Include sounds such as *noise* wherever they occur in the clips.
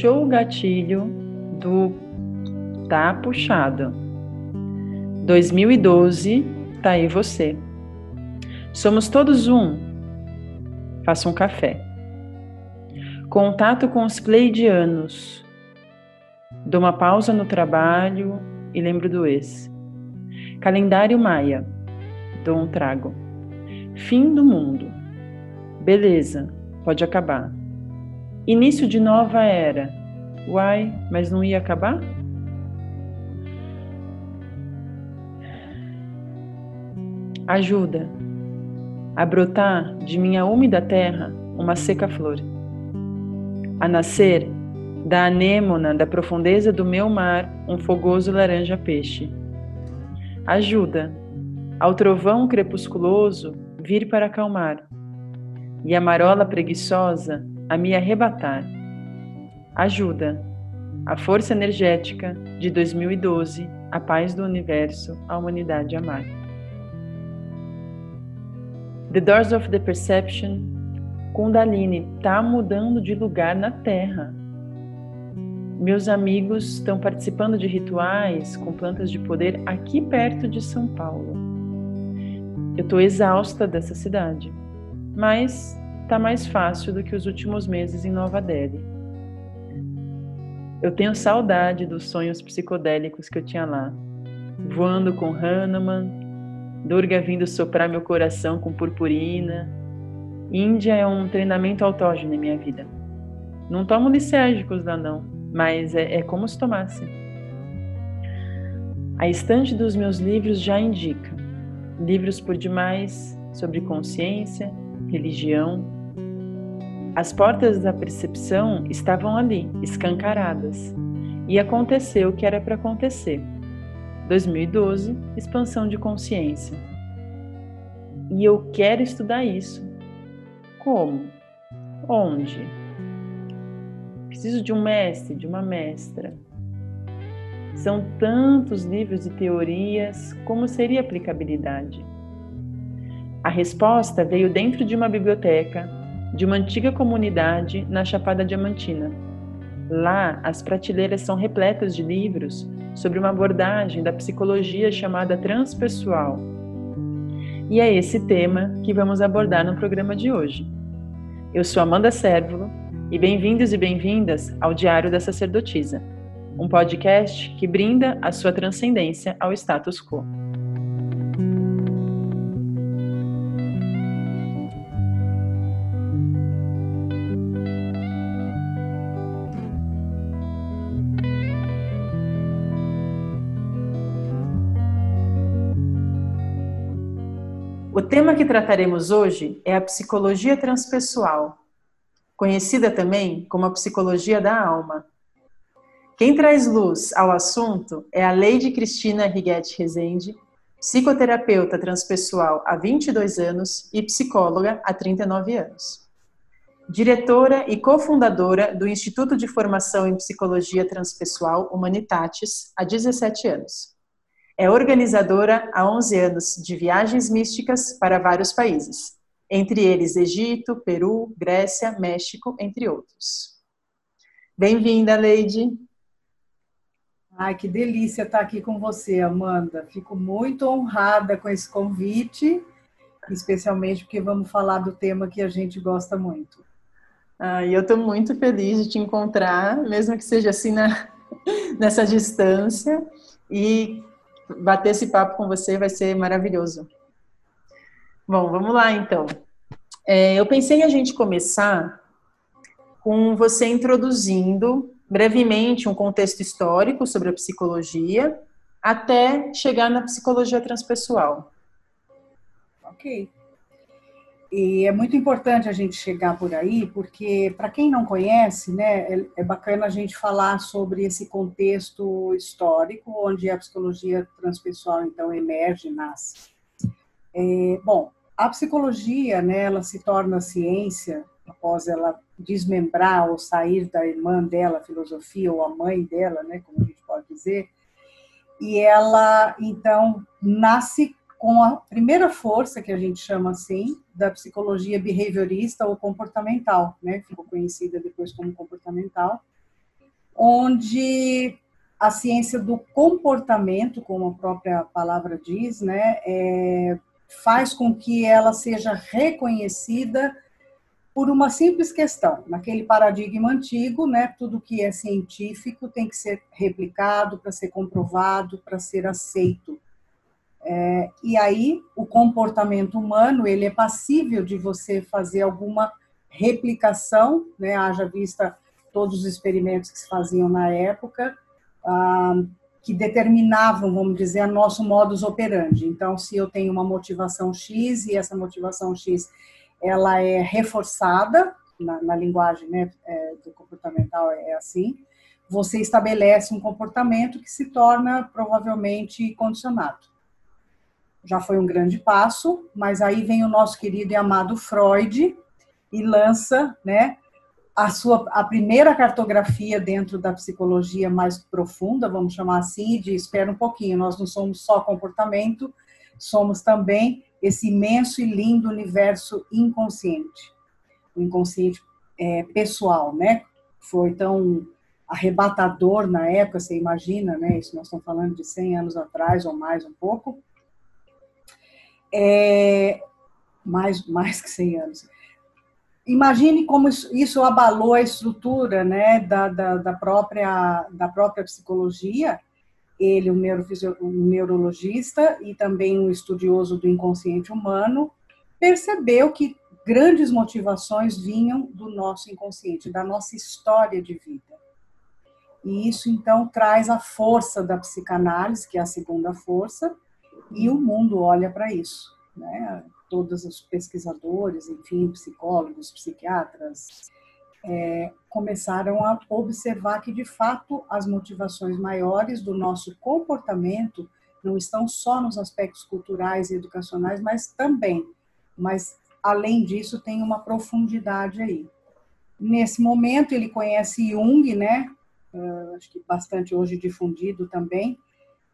puxou o gatilho do tá puxado. 2012, tá aí você. Somos todos um. Faça um café. Contato com os pleidianos. Dou uma pausa no trabalho e lembro do ex. Calendário Maia. Dou um trago. Fim do mundo. Beleza, pode acabar. Início de nova era. Uai, mas não ia acabar? Ajuda a brotar de minha úmida terra uma seca flor, a nascer da anêmona da profundeza do meu mar um fogoso laranja peixe. Ajuda ao trovão crepusculoso vir para acalmar, e a marola preguiçosa a me arrebatar. Ajuda. A força energética de 2012, a paz do universo, a humanidade amar. The Doors of the Perception, Kundalini está mudando de lugar na Terra. Meus amigos estão participando de rituais com plantas de poder aqui perto de São Paulo. Eu estou exausta dessa cidade, mas está mais fácil do que os últimos meses em Nova Delhi. Eu tenho saudade dos sonhos psicodélicos que eu tinha lá, voando com Hanuman, Durga vindo soprar meu coração com purpurina. Índia é um treinamento autógeno em minha vida. Não tomo licérgicos lá não, mas é, é como se tomasse. A estante dos meus livros já indica livros por demais sobre consciência, religião, as portas da percepção estavam ali, escancaradas. E aconteceu o que era para acontecer. 2012, expansão de consciência. E eu quero estudar isso. Como? Onde? Preciso de um mestre, de uma mestra. São tantos livros e teorias, como seria a aplicabilidade? A resposta veio dentro de uma biblioteca de uma antiga comunidade na Chapada Diamantina. Lá, as prateleiras são repletas de livros sobre uma abordagem da psicologia chamada transpessoal. E é esse tema que vamos abordar no programa de hoje. Eu sou Amanda Sérvulo e bem-vindos e bem-vindas ao Diário da Sacerdotisa, um podcast que brinda a sua transcendência ao status quo. O tema que trataremos hoje é a psicologia transpessoal, conhecida também como a psicologia da alma. Quem traz luz ao assunto é a Lady Cristina Riguete Rezende, psicoterapeuta transpessoal há 22 anos e psicóloga há 39 anos. Diretora e cofundadora do Instituto de Formação em Psicologia Transpessoal Humanitatis há 17 anos é organizadora há 11 anos de viagens místicas para vários países, entre eles Egito, Peru, Grécia, México, entre outros. Bem-vinda, Leide. Ai, que delícia estar aqui com você, Amanda. Fico muito honrada com esse convite, especialmente porque vamos falar do tema que a gente gosta muito. Ah, e eu estou muito feliz de te encontrar, mesmo que seja assim na, *laughs* nessa distância. E bater esse papo com você vai ser maravilhoso. Bom, vamos lá então. É, eu pensei em a gente começar com você introduzindo brevemente um contexto histórico sobre a psicologia até chegar na psicologia transpessoal. Ok. E é muito importante a gente chegar por aí, porque para quem não conhece, né, é, é, bacana a gente falar sobre esse contexto histórico onde a psicologia transpessoal então emerge, nasce. É, bom, a psicologia, né, ela se torna ciência após ela desmembrar ou sair da irmã dela, a filosofia, ou a mãe dela, né, como a gente pode dizer, e ela, então, nasce com a primeira força, que a gente chama assim, da psicologia behaviorista ou comportamental, né? Ficou conhecida depois como comportamental, onde a ciência do comportamento, como a própria palavra diz, né, é, faz com que ela seja reconhecida por uma simples questão. Naquele paradigma antigo, né, tudo que é científico tem que ser replicado para ser comprovado, para ser aceito. É, e aí, o comportamento humano, ele é passível de você fazer alguma replicação, né, haja vista todos os experimentos que se faziam na época, ah, que determinavam, vamos dizer, nosso modus operandi. Então, se eu tenho uma motivação X e essa motivação X ela é reforçada na, na linguagem né, é, do comportamental é assim, você estabelece um comportamento que se torna provavelmente condicionado já foi um grande passo, mas aí vem o nosso querido e amado Freud e lança, né, a sua a primeira cartografia dentro da psicologia mais profunda, vamos chamar assim, e diz, espera um pouquinho, nós não somos só comportamento, somos também esse imenso e lindo universo inconsciente, o inconsciente é, pessoal, né? Foi tão arrebatador na época, você imagina, né? Isso nós estamos falando de 100 anos atrás ou mais um pouco é, mais, mais que 100 anos. Imagine como isso, abalou a estrutura né, da, da, da, própria, da própria psicologia. Ele, um, um neurologista e também um estudioso do inconsciente humano, percebeu que grandes motivações vinham do nosso inconsciente, da nossa história de vida. E isso então traz a força da psicanálise, que é a segunda força, e o mundo olha para isso, né? Todos os pesquisadores, enfim, psicólogos, psiquiatras, é, começaram a observar que, de fato, as motivações maiores do nosso comportamento não estão só nos aspectos culturais e educacionais, mas também, mas além disso tem uma profundidade aí. Nesse momento ele conhece Jung, né? Uh, acho que bastante hoje difundido também,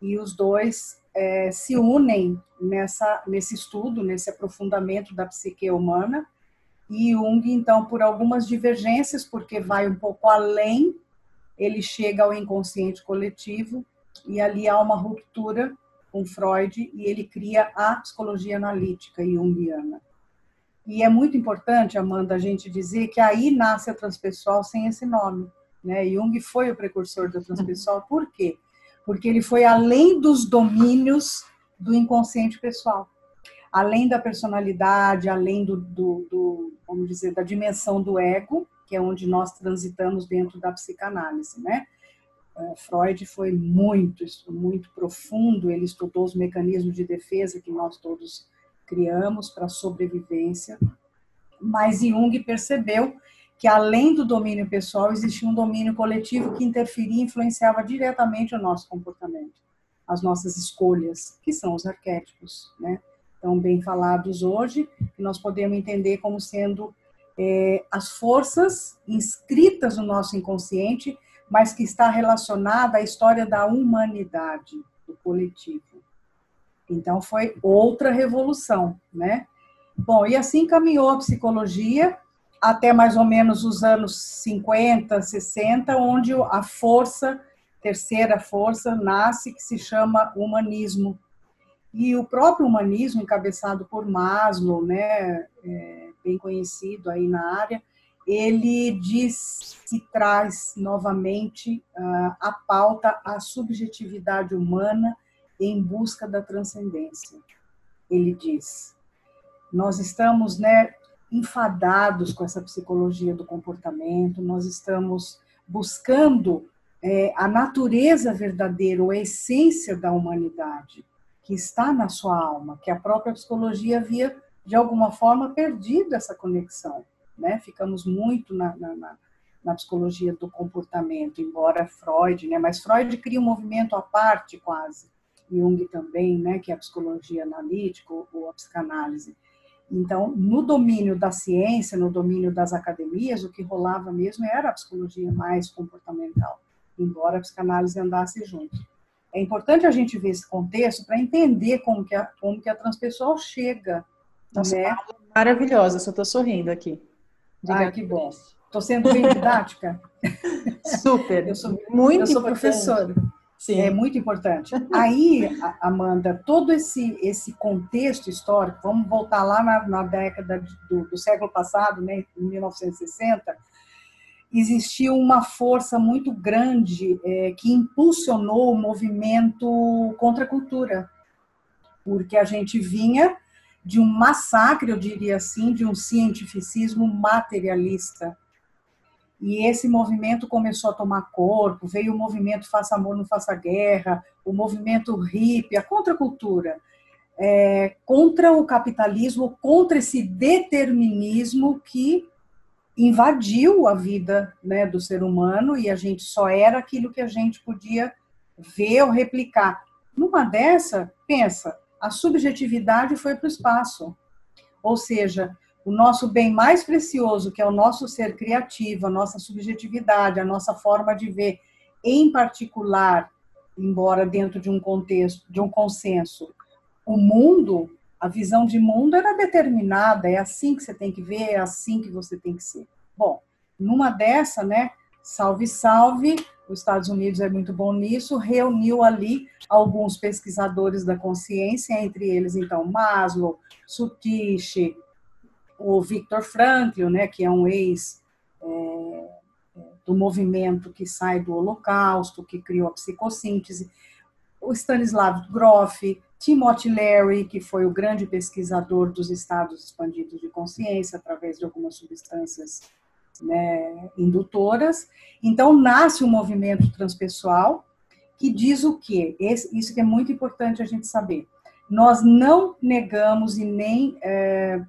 e os dois é, se unem nessa, nesse estudo, nesse aprofundamento da psique humana. E Jung, então, por algumas divergências, porque vai um pouco além, ele chega ao inconsciente coletivo e ali há uma ruptura com Freud e ele cria a psicologia analítica junguiana. E é muito importante, Amanda, a gente dizer que aí nasce a transpessoal sem esse nome. Né? Jung foi o precursor da transpessoal, por quê? Porque ele foi além dos domínios do inconsciente pessoal, além da personalidade, além do, do, do, vamos dizer, da dimensão do ego, que é onde nós transitamos dentro da psicanálise, né? É, Freud foi muito, muito profundo, ele estudou os mecanismos de defesa que nós todos criamos para sobrevivência, mas Jung percebeu que além do domínio pessoal existia um domínio coletivo que interferia e influenciava diretamente o nosso comportamento, as nossas escolhas, que são os arquétipos, né? Tão bem falados hoje, que nós podemos entender como sendo é, as forças inscritas no nosso inconsciente, mas que está relacionada à história da humanidade, do coletivo. Então foi outra revolução, né? Bom, e assim caminhou a psicologia até mais ou menos os anos 50, 60, onde a força, terceira força, nasce, que se chama humanismo. E o próprio humanismo, encabeçado por Maslow, né, é, bem conhecido aí na área, ele diz que traz novamente uh, a pauta a subjetividade humana em busca da transcendência. Ele diz: nós estamos, né, enfadados com essa psicologia do comportamento, nós estamos buscando é, a natureza verdadeira, ou a essência da humanidade, que está na sua alma, que a própria psicologia havia, de alguma forma, perdido essa conexão. Né? Ficamos muito na, na, na, psicologia do comportamento, embora Freud, né? mas Freud cria um movimento à parte quase, Jung também, né? que é a psicologia analítica ou a psicanálise Então, no domínio da ciência, no domínio das academias, o que rolava mesmo era a psicologia mais comportamental, embora a psicanálise andasse junto. É importante a gente ver esse contexto para entender como que, a, como que a transpessoal chega. Nossa, né? maravilhosa, só estou sorrindo aqui. Diga ah, que bom. Estou sendo bem didática? Super. *laughs* Eu sou, muito eu sou professora. Sim. É muito importante. Aí, Amanda, todo esse, esse contexto histórico, vamos voltar lá na, na década do, do, século passado, né, em 1960, existiu uma força muito grande é, que impulsionou o movimento contra a cultura, porque a gente vinha de um massacre, eu diria assim, de um cientificismo materialista e esse movimento começou a tomar corpo, veio o movimento Faça Amor, Não Faça Guerra, o movimento hippie, a contracultura, é, contra o capitalismo, contra esse determinismo que invadiu a vida né, do ser humano e a gente só era aquilo que a gente podia ver ou replicar. Numa dessa, pensa, a subjetividade foi para o espaço. Ou seja, o nosso bem mais precioso, que é o nosso ser criativo, a nossa subjetividade, a nossa forma de ver, em particular, embora dentro de um contexto, de um consenso, o mundo, a visão de mundo era determinada, é assim que você tem que ver, é assim que você tem que ser. Bom, numa dessa, né, salve, salve, os Estados Unidos é muito bom nisso, reuniu ali alguns pesquisadores da consciência, entre eles, então, Maslow, Sutiche, o Victor Frankl, né, que é um ex é, do movimento que sai do Holocausto, que criou a psicossíntese, o Stanislav Grof, Timothy Leary, que foi o grande pesquisador dos estados expandidos de consciência através de algumas substâncias né, indutoras. Então, nasce o um movimento transpessoal que diz o quê? Esse, isso que é muito importante a gente saber. Nós não negamos e nem é,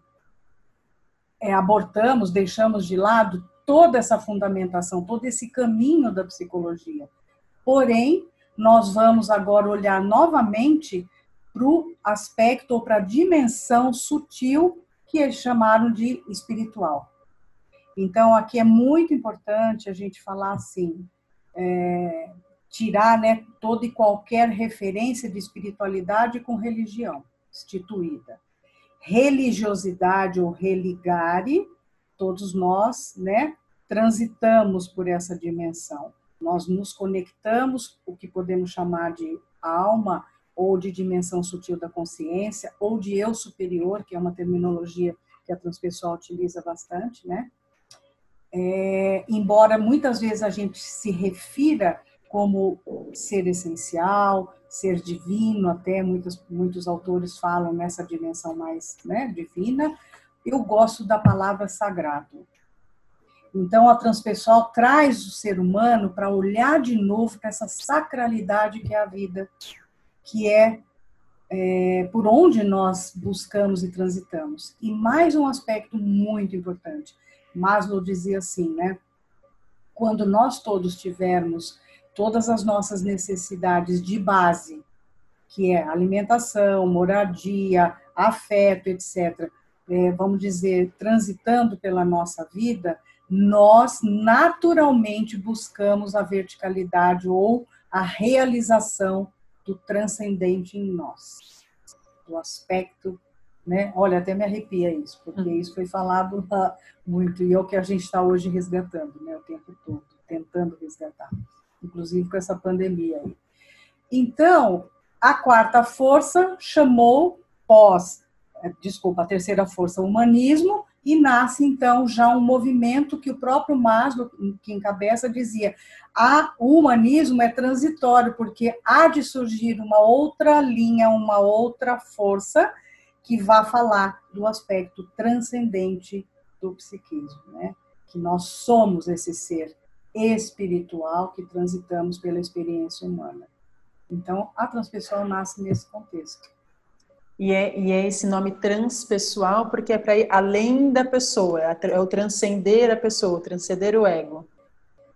é, abortamos, deixamos de lado toda essa fundamentação, todo esse caminho da psicologia. Porém, nós vamos agora olhar novamente para o aspecto ou para a dimensão sutil que eles chamaram de espiritual. Então, aqui é muito importante a gente falar assim, é, tirar né, toda e qualquer referência de espiritualidade com religião instituída religiosidade ou religare, todos nós, né, transitamos por essa dimensão. Nós nos conectamos, o que podemos chamar de alma ou de dimensão sutil da consciência ou de eu superior, que é uma terminologia que a transpessoal utiliza bastante, né? É, embora muitas vezes a gente se refira como ser essencial, ser divino, até muitos, muitos autores falam nessa dimensão mais né, divina. Eu gosto da palavra sagrado. Então, a transpessoal traz o ser humano para olhar de novo para essa sacralidade que é a vida, que é, é por onde nós buscamos e transitamos. E mais um aspecto muito importante. Maslow dizia assim, né? Quando nós todos tivermos todas as nossas necessidades de base, que é alimentação, moradia, afeto, etc., é, vamos dizer, transitando pela nossa vida, nós naturalmente buscamos a verticalidade ou a realização do transcendente em nós, do aspecto, né? Olha, até me arrepia isso, porque uhum. isso foi falado *laughs* muito e é o que a gente está hoje resgatando, né? O tempo todo, tentando resgatar inclusive com essa pandemia. Então, a quarta força chamou pós, eh, desculpa, a terceira força, humanismo, e nasce então já um movimento que o próprio Maslow, que encabeça, dizia: ah, o humanismo é transitório, porque há de surgir uma outra linha, uma outra força que vá falar do aspecto transcendente do psiquismo, né? Que nós somos esse ser espiritual que transitamos pela experiência humana. Então, a transpessoal nasce nesse contexto. E é, e é esse nome transpessoal porque é para ir além da pessoa, é, é o transcender a pessoa, transcender o ego.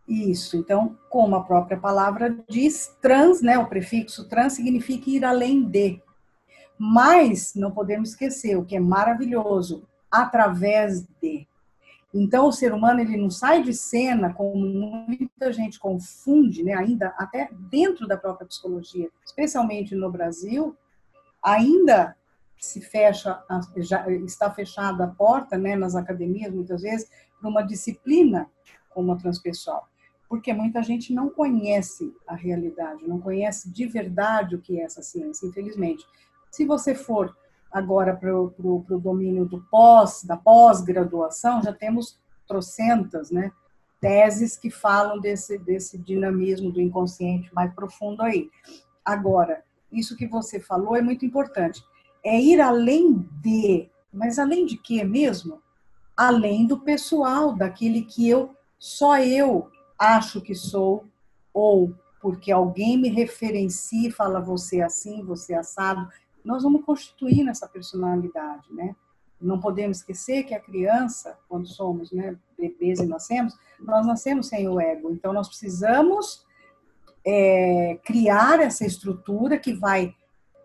Isso, então, como a própria palavra diz, trans, né, o prefixo trans significa ir além de. Mas não podemos esquecer o que é maravilhoso, através de. Então, o ser humano ele não sai de cena, como muita gente confunde, né, ainda até dentro da própria psicologia, especialmente no Brasil, ainda se fecha, já está fechada a porta, né, nas academias muitas vezes, para uma disciplina como a transpessoal, porque muita gente não conhece a realidade, não conhece de verdade o que é essa ciência, infelizmente. Se você for agora para o domínio do pós, da pós-graduação, já temos trocentas, né, teses que falam desse, desse dinamismo do inconsciente mais profundo aí. Agora, isso que você falou é muito importante. É ir além de, mas além de quê mesmo? Além do pessoal, daquele que eu, só eu acho que sou, ou porque alguém me referencia e fala você é assim, você é assado, nós vamos constituir essa personalidade, né? Não podemos esquecer que a criança, quando somos né, bebês e nascemos, nós nascemos sem o ego. Então, nós precisamos é, criar essa estrutura que vai,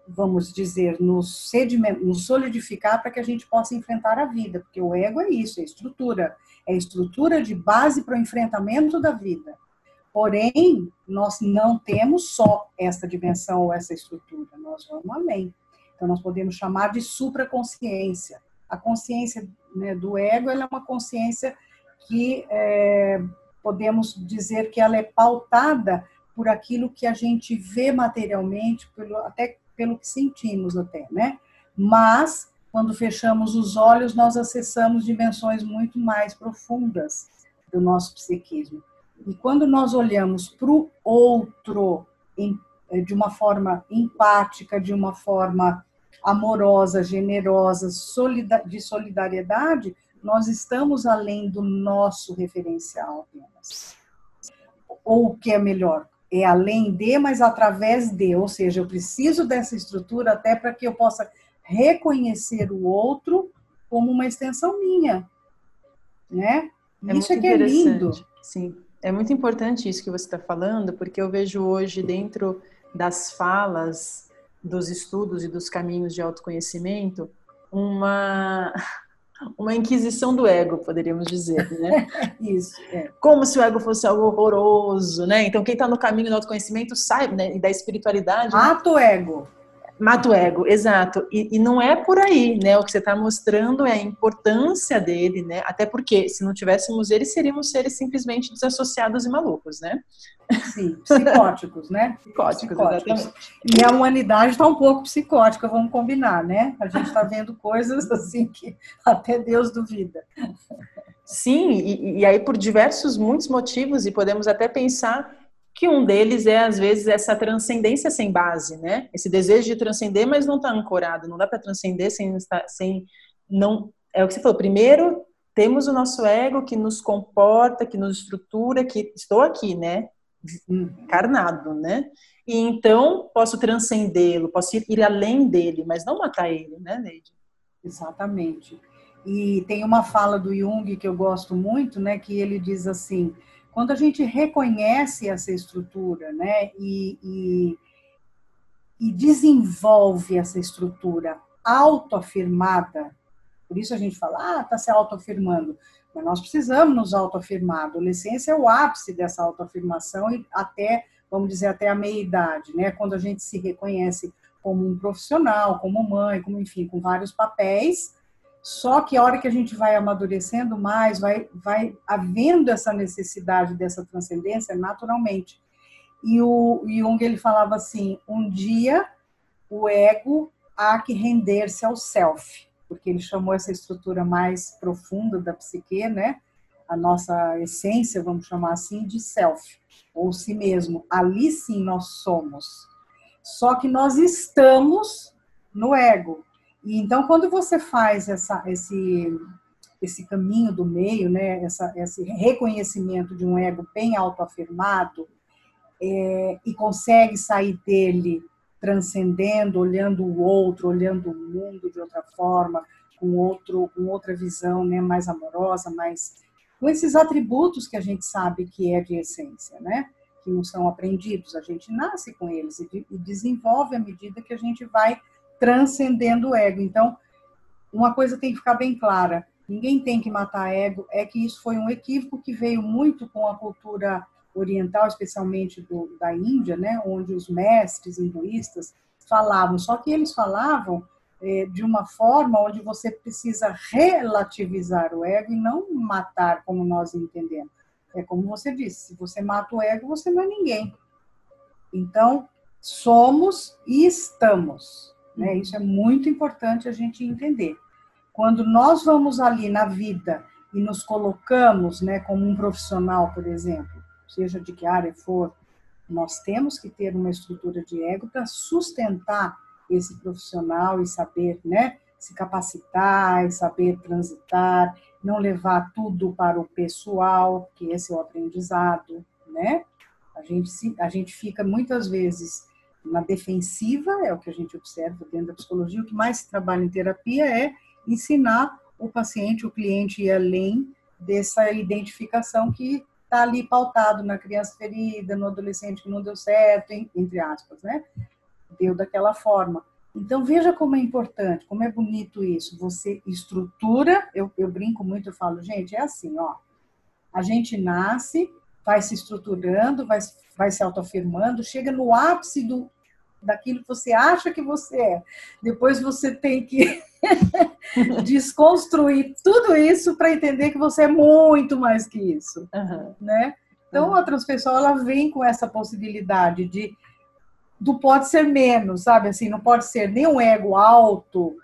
vamos dizer, nos, nos solidificar para que a gente possa enfrentar a vida. Porque o ego é isso, é estrutura. É estrutura de base para o enfrentamento da vida. Porém, nós não temos só essa dimensão ou essa estrutura, nós vamos além. Então, nós podemos chamar de supraconsciência. A consciência né, do ego é uma consciência que é, podemos dizer que ela é pautada por aquilo que a gente vê materialmente, pelo, até pelo que sentimos até, né? Mas quando fechamos os olhos, nós acessamos dimensões muito mais profundas do nosso psiquismo. E quando nós olhamos para o outro em, de uma forma empática, de uma forma amorosa, generosa, de solidariedade, nós estamos além do nosso referencial apenas. Ou o que é melhor, é além de, mas através de, ou seja, eu preciso dessa estrutura até para que eu possa reconhecer o outro como uma extensão minha, né? É isso é que é lindo. Sim, é muito importante isso que você está falando, porque eu vejo hoje dentro das falas dos estudos e dos caminhos de autoconhecimento uma *laughs* uma inquisição do ego, poderíamos dizer, né? *laughs* Isso. É. Como se o ego fosse algo horroroso, né? Então quem está no caminho do autoconhecimento sabe, né? E da espiritualidade. Mata o ego. Mata o ego, exato. E, e, não é por aí, né? O que você está mostrando é a importância dele, né? Até porque se não tivéssemos ele, seríamos seres simplesmente desassociados e malucos, né? Sim, psicóticos, né? Psicóticos, psicóticos. exatamente. E a humanidade está um pouco psicótica, vamos combinar, né? A gente está vendo coisas *laughs* assim que até Deus duvida. Sim, e, e aí por diversos, muitos motivos, e podemos até pensar que um deles é, às vezes, essa transcendência sem base, né? Esse desejo de transcender, mas não está ancorado, não dá para transcender sem, sem não. É o que você falou, primeiro temos o nosso ego que nos comporta, que nos estrutura, que estou aqui, né? Encarnado, né? E então posso transcendê-lo, posso ir, ir além dele, mas não matar ele, né, Neide? Exatamente. E tem uma fala do Jung que eu gosto muito, né? Que ele diz assim: quando a gente reconhece essa estrutura, né, e, e, e desenvolve essa estrutura autoafirmada, por isso a gente fala, ah, está se autoafirmando, mas nós precisamos nos autoafirmar. A adolescência é o ápice dessa autoafirmação e até, vamos dizer, até a meia-idade, né, quando a gente se reconhece como um profissional, como mãe, como enfim, com vários papéis, só que a hora que a gente vai amadurecendo mais, vai, vai havendo essa necessidade dessa transcendência naturalmente. E o Jung ele falava assim: um dia o ego há que render-se ao self, porque ele chamou essa estrutura mais profunda da psique, né? A nossa essência, vamos chamar assim, de self, ou si mesmo. Ali sim nós somos. Só que nós estamos no ego, e então, quando você faz essa, esse, esse caminho do meio, né, essa, esse reconhecimento de um ego bem autoafirmado, é, e consegue sair dele transcendendo, olhando o outro, olhando o mundo de outra forma, com outro, com outra visão, né, mais amorosa, mais com esses atributos que a gente sabe que é de essência, né, que não são aprendidos, a gente nasce com eles e, e desenvolve à medida que a gente vai transcendendo o ego. Então, uma coisa tem que ficar bem clara: ninguém tem que matar ego. É que isso foi um equívoco que veio muito com a cultura oriental, especialmente do, da Índia, né, onde os mestres hinduístas falavam. Só que eles falavam é, de uma forma onde você precisa relativizar o ego e não matar como nós entendemos. É como você disse: se você mata o ego, você não é ninguém. Então, somos e estamos. Né? Isso é muito importante a gente entender. Quando nós vamos ali na vida e nos colocamos né, como um profissional, por exemplo, seja de que área for, nós temos que ter uma estrutura de ego para sustentar esse profissional e saber né, se capacitar e saber transitar, não levar tudo para o pessoal, que esse é o aprendizado, né? A gente, a gente fica muitas vezes na defensiva, é o que a gente observa dentro da psicologia, o que mais se trabalha em terapia é ensinar o paciente, o cliente ir além dessa identificação que está ali pautado na criança ferida, no adolescente que não deu certo, entre aspas, né? Deu daquela forma. Então veja como é importante, como é bonito isso. Você estrutura, eu, eu brinco muito, eu falo, gente, é assim, ó. A gente nasce, vai se estruturando, vai, vai se autoafirmando, chega no ápice do, daquilo que você acha que você é. Depois você tem que *laughs* desconstruir tudo isso para entender que você é muito mais que isso, uhum. né? Então a transpessoal ela vem com essa possibilidade de do pode ser menos, sabe? Assim, não pode ser nem um ego alto,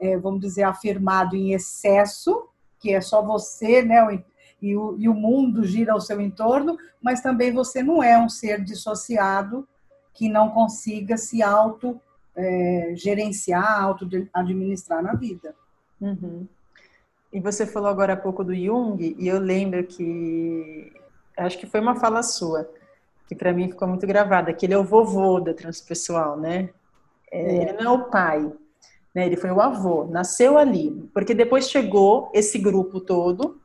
é, vamos dizer, afirmado em excesso, que é só você, né? E o, e o mundo gira ao seu entorno, mas também você não é um ser dissociado que não consiga se auto é, gerenciar, auto administrar na vida. Uhum. E você falou agora há pouco do Jung, e eu lembro que acho que foi uma fala sua, que para mim ficou muito gravada, que ele é o vovô da transpessoal, né? É, é. Ele não é o pai, né? Ele foi o avô, nasceu ali, porque depois chegou esse grupo todo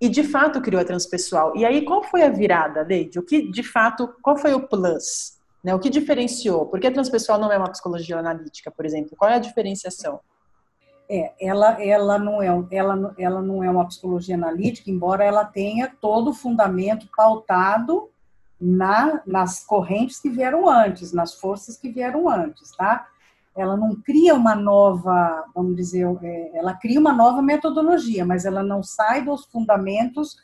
e de fato criou a transpessoal. E aí qual foi a virada, Leide? O que de fato, qual foi o plus? Né? O que diferenciou? Por que a transpessoal não é uma psicologia analítica, por exemplo? Qual é a diferenciação? É, ela, ela, não é, ela, ela não é uma psicologia analítica, embora ela tenha todo o fundamento pautado na, nas correntes que vieram antes, nas forças que vieram antes, tá? Ela não cria uma nova, vamos dizer, é, ela cria uma nova metodologia, mas ela não sai dos fundamentos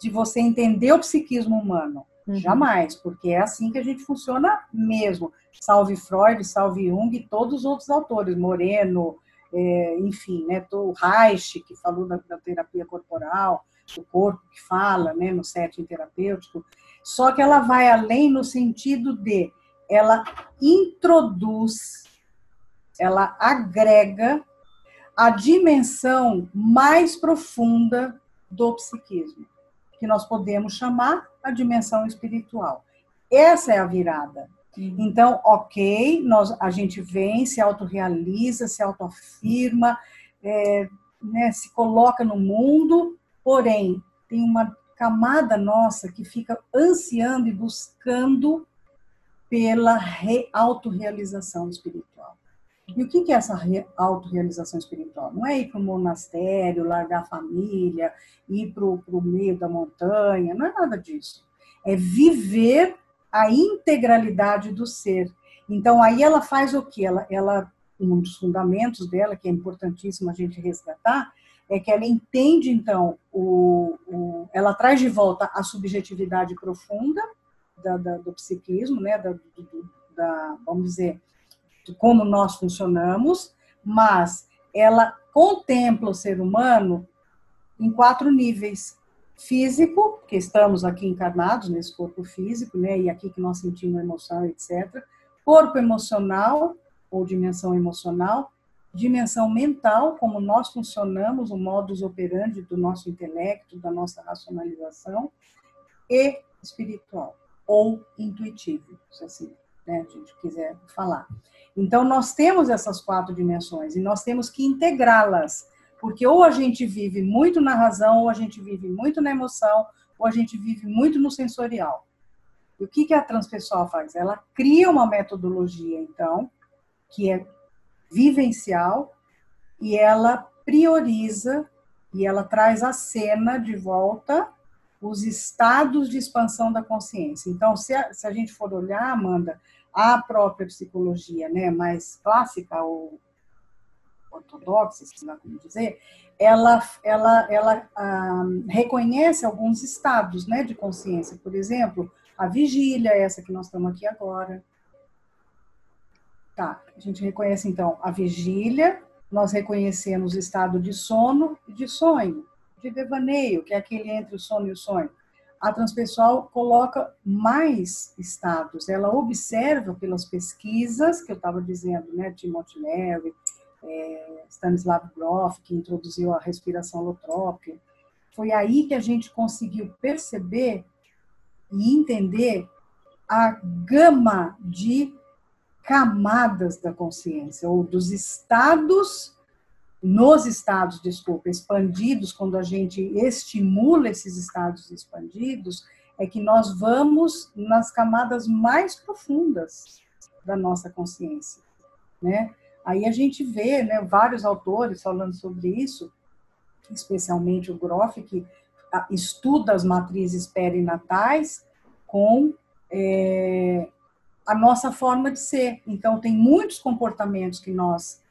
de você entender o psiquismo humano. Uhum. Jamais, porque é assim que a gente funciona mesmo. Salve Freud, salve Jung e todos os outros autores, Moreno, é, enfim, né, o Reich, que falou da, da, terapia corporal, o corpo que fala, né, no setting terapêutico. Só que ela vai além no sentido de ela introduz, ela agrega a dimensão mais profunda do psiquismo que nós podemos chamar a dimensão espiritual. Essa é a virada. Uhum. Então, ok, nós, a gente vem, se autorrealiza, se autoafirma, é, né, se coloca no mundo, porém, tem uma camada nossa que fica ansiando e buscando pela autorrealização espiritual. E o que é essa autorrealização espiritual? Não é ir para o monastério, largar a família, ir para o meio da montanha, não é nada disso. É viver a integralidade do ser. Então, aí ela faz o que? Ela, ela, um dos fundamentos dela, que é importantíssimo a gente resgatar, é que ela entende, então, o, o ela traz de volta a subjetividade profunda da, da, do psiquismo, né, da, da, vamos dizer, como nós funcionamos, mas ela contempla o ser humano em quatro níveis. Físico, que estamos aqui encarnados nesse corpo físico, né, e aqui que nós sentimos emoção, etc. Corpo emocional, ou dimensão emocional. Dimensão mental, como nós funcionamos, o modus operandi do nosso intelecto, da nossa racionalização. E espiritual, ou intuitivo, se assim né, a gente quiser falar. Então, nós temos essas quatro dimensões e nós temos que integrá-las, porque ou a gente vive muito na razão, ou a gente vive muito na emoção, ou a gente vive muito no sensorial. E o que, que a transpessoal faz? Ela cria uma metodologia, então, que é vivencial e ela prioriza e ela traz à cena de volta os estados de expansão da consciência. Então, se a, se a gente for olhar, Amanda, a própria psicologia né, mais clássica ou ortodoxa, se lá como dizer, ela, ela, ela ah, reconhece alguns estados né, de consciência. Por exemplo, a vigília, essa que nós estamos aqui agora. Tá, a gente reconhece então a vigília, nós reconhecemos o estado de sono e de sonho, de devaneio, que é aquele entre o sono e o sonho. A transpessoal coloca mais estados, ela observa pelas pesquisas que eu estava dizendo, né, Timothy Leary, é, Stanislav Grof, que introduziu a respiração holotrópica. Foi aí que a gente conseguiu perceber e entender a gama de camadas da consciência, ou dos estados, nos estados, desculpa, expandidos, quando a gente estimula esses estados expandidos, é que nós vamos nas camadas mais profundas da nossa consciência, né? Aí a gente vê, né, vários autores falando sobre isso, especialmente o Groff, que ah, estuda as matrizes perinatais com é, a nossa forma de ser. Então, tem muitos comportamentos que nós,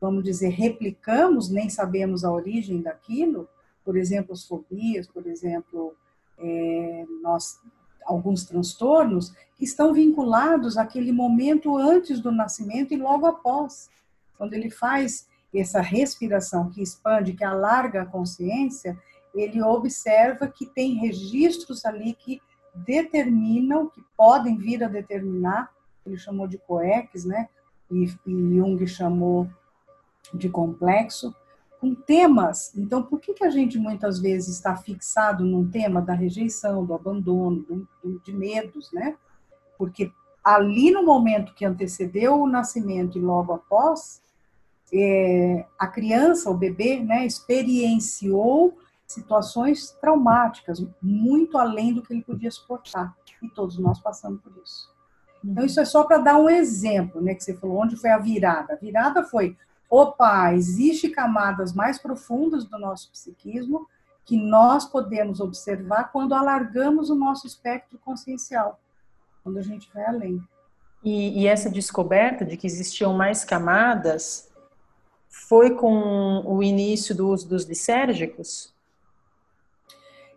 vamos dizer, replicamos, nem sabemos a origem daquilo, por exemplo, as fobias, por exemplo, é, nós, alguns transtornos, que estão vinculados àquele momento antes do nascimento e logo após. Quando ele faz essa respiração que expande, que alarga a consciência, ele observa que tem registros ali que determinam, que podem vir a determinar, ele chamou de coex, né? E, e Jung chamou de complexo, com temas. Então, por que, que a gente muitas vezes está fixado num tema da rejeição, do abandono, do, do, de medos, né? Porque ali no momento que antecedeu o nascimento e logo após, é, a criança, o bebê, né, experienciou situações traumáticas, muito além do que ele podia suportar. E todos nós passamos por isso. Então, isso é só para dar um exemplo, né? Que você falou, onde foi a virada? A virada foi, opa, existe camadas mais profundas do nosso psiquismo que nós podemos observar quando alargamos o nosso espectro consciencial, quando a gente vai além. E, e essa descoberta de que existiam mais camadas foi com o início do uso dos lisérgicos?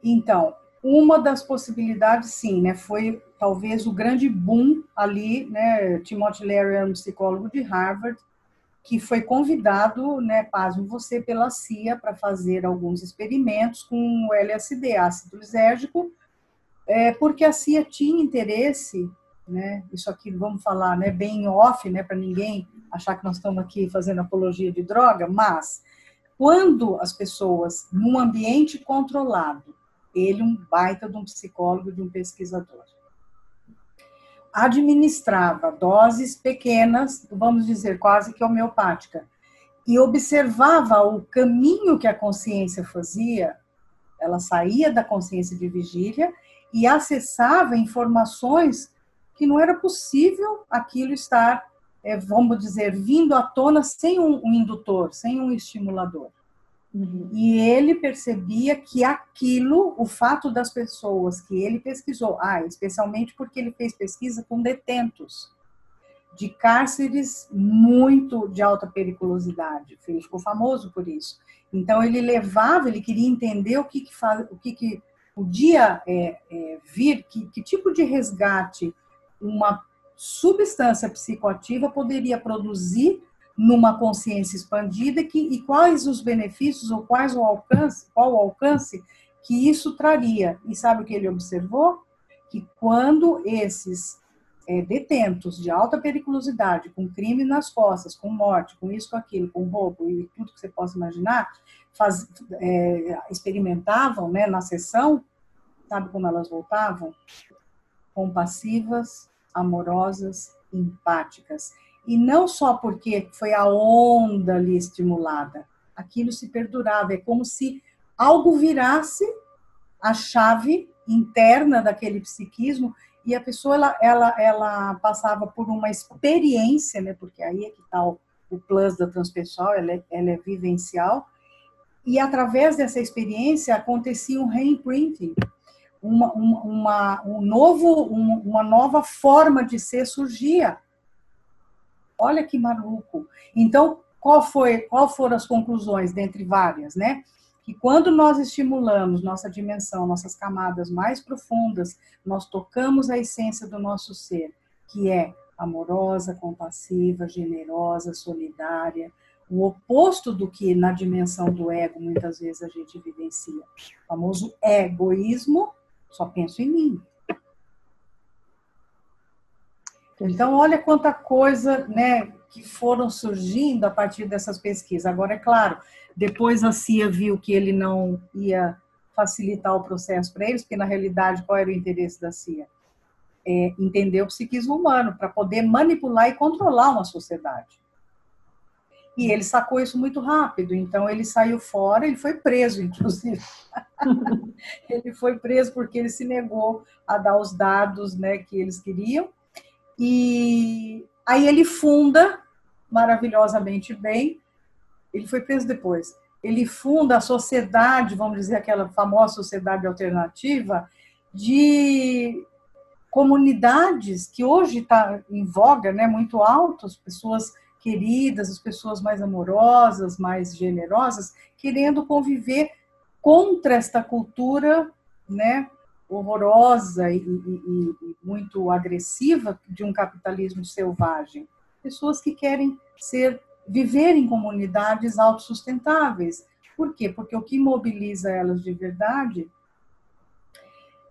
Então, uma das possibilidades, sim, né, foi talvez o grande boom ali, né, Timothy Leary é um psicólogo de Harvard, que foi convidado, né, pasmo você, pela CIA para fazer alguns experimentos com o LSD, ácido lisérgico, é, porque a CIA tinha interesse, né, isso aqui vamos falar, né, bem off, né, para ninguém achar que nós estamos aqui fazendo apologia de droga, mas quando as pessoas, num ambiente controlado, ele um baita de um psicólogo, de um pesquisador. Administrava doses pequenas, vamos dizer, quase que homeopática, e observava o caminho que a consciência fazia, ela saía da consciência de vigília e acessava informações que não era possível aquilo estar, é, vamos dizer, vindo à tona sem um indutor, sem um estimulador. Uhum. E ele percebia que aquilo, o fato das pessoas que ele pesquisou, ah, especialmente porque ele fez pesquisa com detentos de cárceres muito de alta periculosidade, ele ficou famoso por isso. Então ele levava, ele queria entender o que, que faz, o que, que podia é, é, vir, que, que tipo de resgate uma substância psicoativa poderia produzir numa consciência expandida que, e quais os benefícios ou quais o alcance, qual o alcance que isso traria. E sabe o que ele observou? Que quando esses é, detentos de alta periculosidade, com crime nas costas, com morte, com isso, com aquilo, com roubo e tudo que você possa imaginar, faz, é, experimentavam né, na sessão, sabe como elas voltavam? Compassivas, amorosas, empáticas. E não só porque foi a onda ali estimulada, aquilo se perdurava. É como se algo virasse a chave interna daquele psiquismo e a pessoa ela, ela, ela passava por uma experiência, né? Porque aí é que está o, o plus da transpessoal, ela é, ela é vivencial, e através dessa experiência acontecia um reimprinting, uma, uma, um novo, uma nova forma de ser surgia. Olha que maluco. Então, qual foi, qual foram as conclusões dentre várias, né? Que quando nós estimulamos nossa dimensão, nossas camadas mais profundas, nós tocamos a essência do nosso ser, que é amorosa, compassiva, generosa, solidária, o oposto do que na dimensão do ego muitas vezes a gente vivencia. O famoso egoísmo só penso em mim. Então, olha quanta coisa né, que foram surgindo a partir dessas pesquisas. Agora, é claro, depois a CIA viu que ele não ia facilitar o processo para eles, porque na realidade qual era o interesse da CIA? É, entender o psiquismo humano, para poder manipular e controlar uma sociedade. E ele sacou isso muito rápido, então ele saiu fora, ele foi preso, inclusive. *laughs* ele foi preso porque ele se negou a dar os dados né, que eles queriam. E aí ele funda, maravilhosamente bem, ele foi preso depois. Ele funda a sociedade, vamos dizer, aquela famosa sociedade alternativa, de comunidades que hoje está em voga, né, muito altos, pessoas queridas, as pessoas mais amorosas, mais generosas, querendo conviver contra esta cultura, né, horrorosa e, e, e, muito agressiva de um capitalismo selvagem. Pessoas que querem ser viver em comunidades autossustentáveis. Por quê? Porque o que mobiliza elas de verdade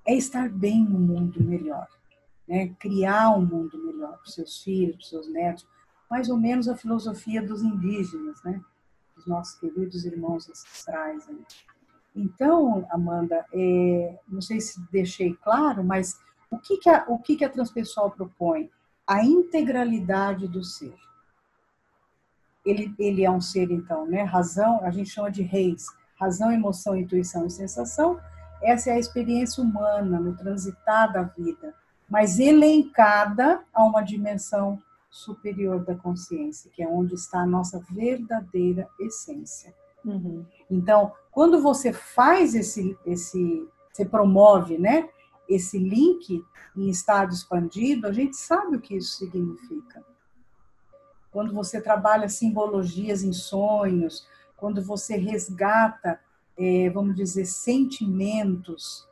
é estar bem no mundo melhor, né? criar um mundo melhor para os seus filhos, para os seus netos, mais ou menos a filosofia dos indígenas, né? Dos nossos queridos irmãos ancestrais. Né? Então, Amanda, é, não sei se deixei claro, mas o que, que, a, o que, que a transpessoal propõe? A integralidade do ser. Ele, ele é um ser, então, né? Razão, a gente chama de reis. Razão, emoção, intuição e sensação. Essa é a experiência humana no transitar da vida, mas elencada a uma dimensão superior da consciência, que é onde está a nossa verdadeira essência. Uhum. Então, quando você faz esse, esse, você promove, né, esse link em estado expandido, a gente sabe o que isso significa. Quando você trabalha simbologias em sonhos, quando você resgata, é, vamos dizer, sentimentos,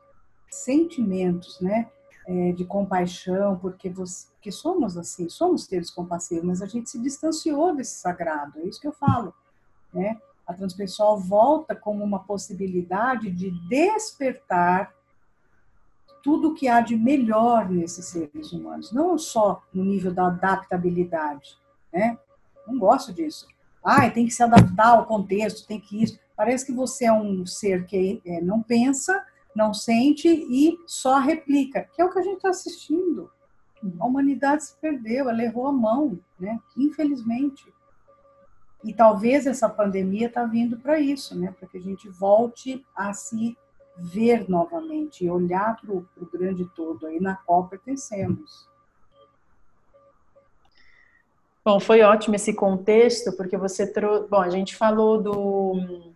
sentimentos, né, é, de compaixão, porque, você, porque somos assim, somos seres compassivos, mas a gente se distanciou desse sagrado, é isso que eu falo. Né? A transpessoal volta como uma possibilidade de despertar tudo que há de melhor nesses seres humanos, não só no nível da adaptabilidade, né? Não gosto disso. Ah, tem que se adaptar ao contexto, tem que isso. Parece que você é um ser que é, não pensa, não sente e só replica, que é o que a gente está assistindo. A humanidade se perdeu, ela errou a mão, né? Infelizmente. E talvez essa pandemia está vindo para isso, né? Para que a gente volte a se ver novamente olhar para o grande todo aí na qual pertencemos. Bom, foi ótimo esse contexto, porque você trouxe. Bom, a gente falou do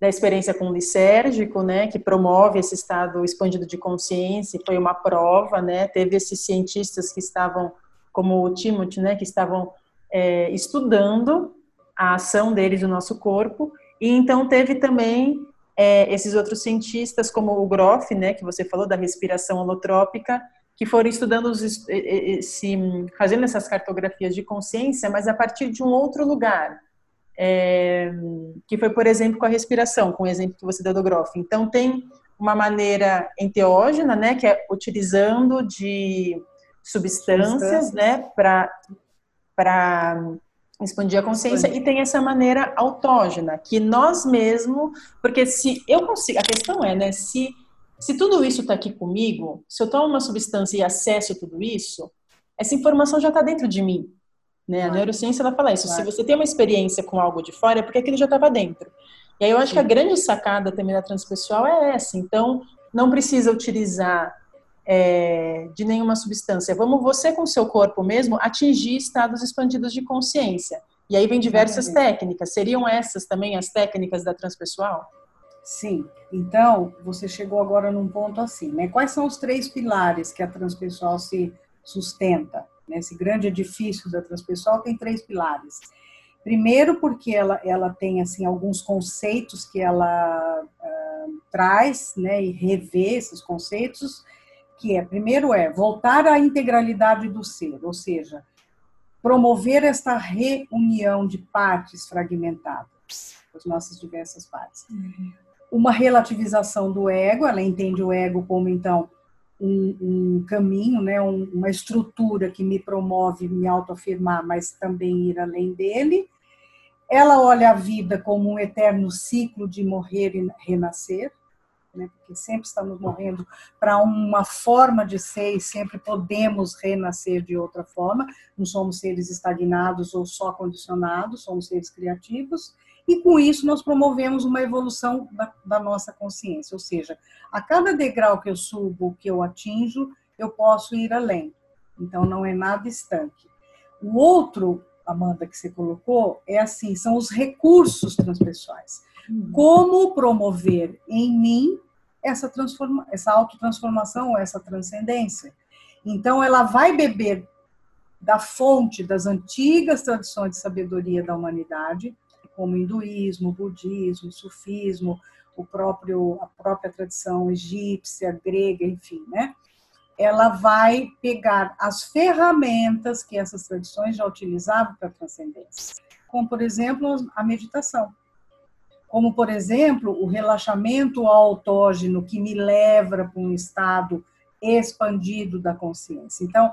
da experiência com o lisérgico, né, que promove esse estado expandido de consciência, foi uma prova, né, teve esses cientistas que estavam, como o Timothy, né, que estavam é, estudando a ação deles no nosso corpo, e então teve também é, esses outros cientistas, como o Groff, né, que você falou da respiração holotrópica, que foram estudando, os, esse, fazendo essas cartografias de consciência, mas a partir de um outro lugar, é, que foi, por exemplo, com a respiração, com o exemplo que você deu do Groff. Então, tem uma maneira enteógena, né, que é utilizando de substâncias, né, para expandir a consciência, e tem essa maneira autógena, que nós mesmos, porque se eu consigo, a questão é, né, se, se tudo isso está aqui comigo, se eu tomo uma substância e acesso tudo isso, essa informação já está dentro de mim, né? A neurociência vai falar isso. Claro. Se você tem uma experiência com algo de fora, é porque aquilo já estava dentro. E aí eu acho Sim. que a grande sacada também da transpessoal é essa. Então, não precisa utilizar é, de nenhuma substância. Vamos você com seu corpo mesmo atingir estados expandidos de consciência. E aí vem diversas técnicas. Seriam essas também as técnicas da transpessoal? Sim. Então, você chegou agora num ponto assim, né? Quais são os três pilares que a transpessoal se sustenta? Esse grande edifício da transpessoal tem três pilares. Primeiro, porque ela, ela tem assim alguns conceitos que ela uh, traz, né, e revê esses conceitos, que é primeiro é voltar à integralidade do ser, ou seja, promover esta reunião de partes fragmentadas, as nossas diversas partes. Uhum. Uma relativização do ego, ela entende o ego como então um, um caminho, né, um, uma estrutura que me promove me autoafirmar, mas também ir além dele. Ela olha a vida como um eterno ciclo de morrer e renascer, né, porque sempre estamos morrendo para uma forma de ser e sempre podemos renascer de outra forma. Não somos seres estagnados ou só condicionados, somos seres criativos. E com isso nós promovemos uma evolução da, da nossa consciência, ou seja, a cada degrau que eu subo, que eu atinjo, eu posso ir além. Então não é nada estanque. O outro, Amanda, que você colocou, é assim, são os recursos transpessoais. Uhum. Como promover em mim essa transforma, essa autotransformação, essa transcendência? Então ela vai beber da fonte das antigas tradições de sabedoria da humanidade, como hinduísmo, budismo, sufismo, o próprio a própria tradição egípcia, grega, enfim, né? Ela vai pegar as ferramentas que essas tradições já utilizavam para a transcendência, como por exemplo a meditação, como por exemplo o relaxamento autógeno que me leva para um estado expandido da consciência. Então,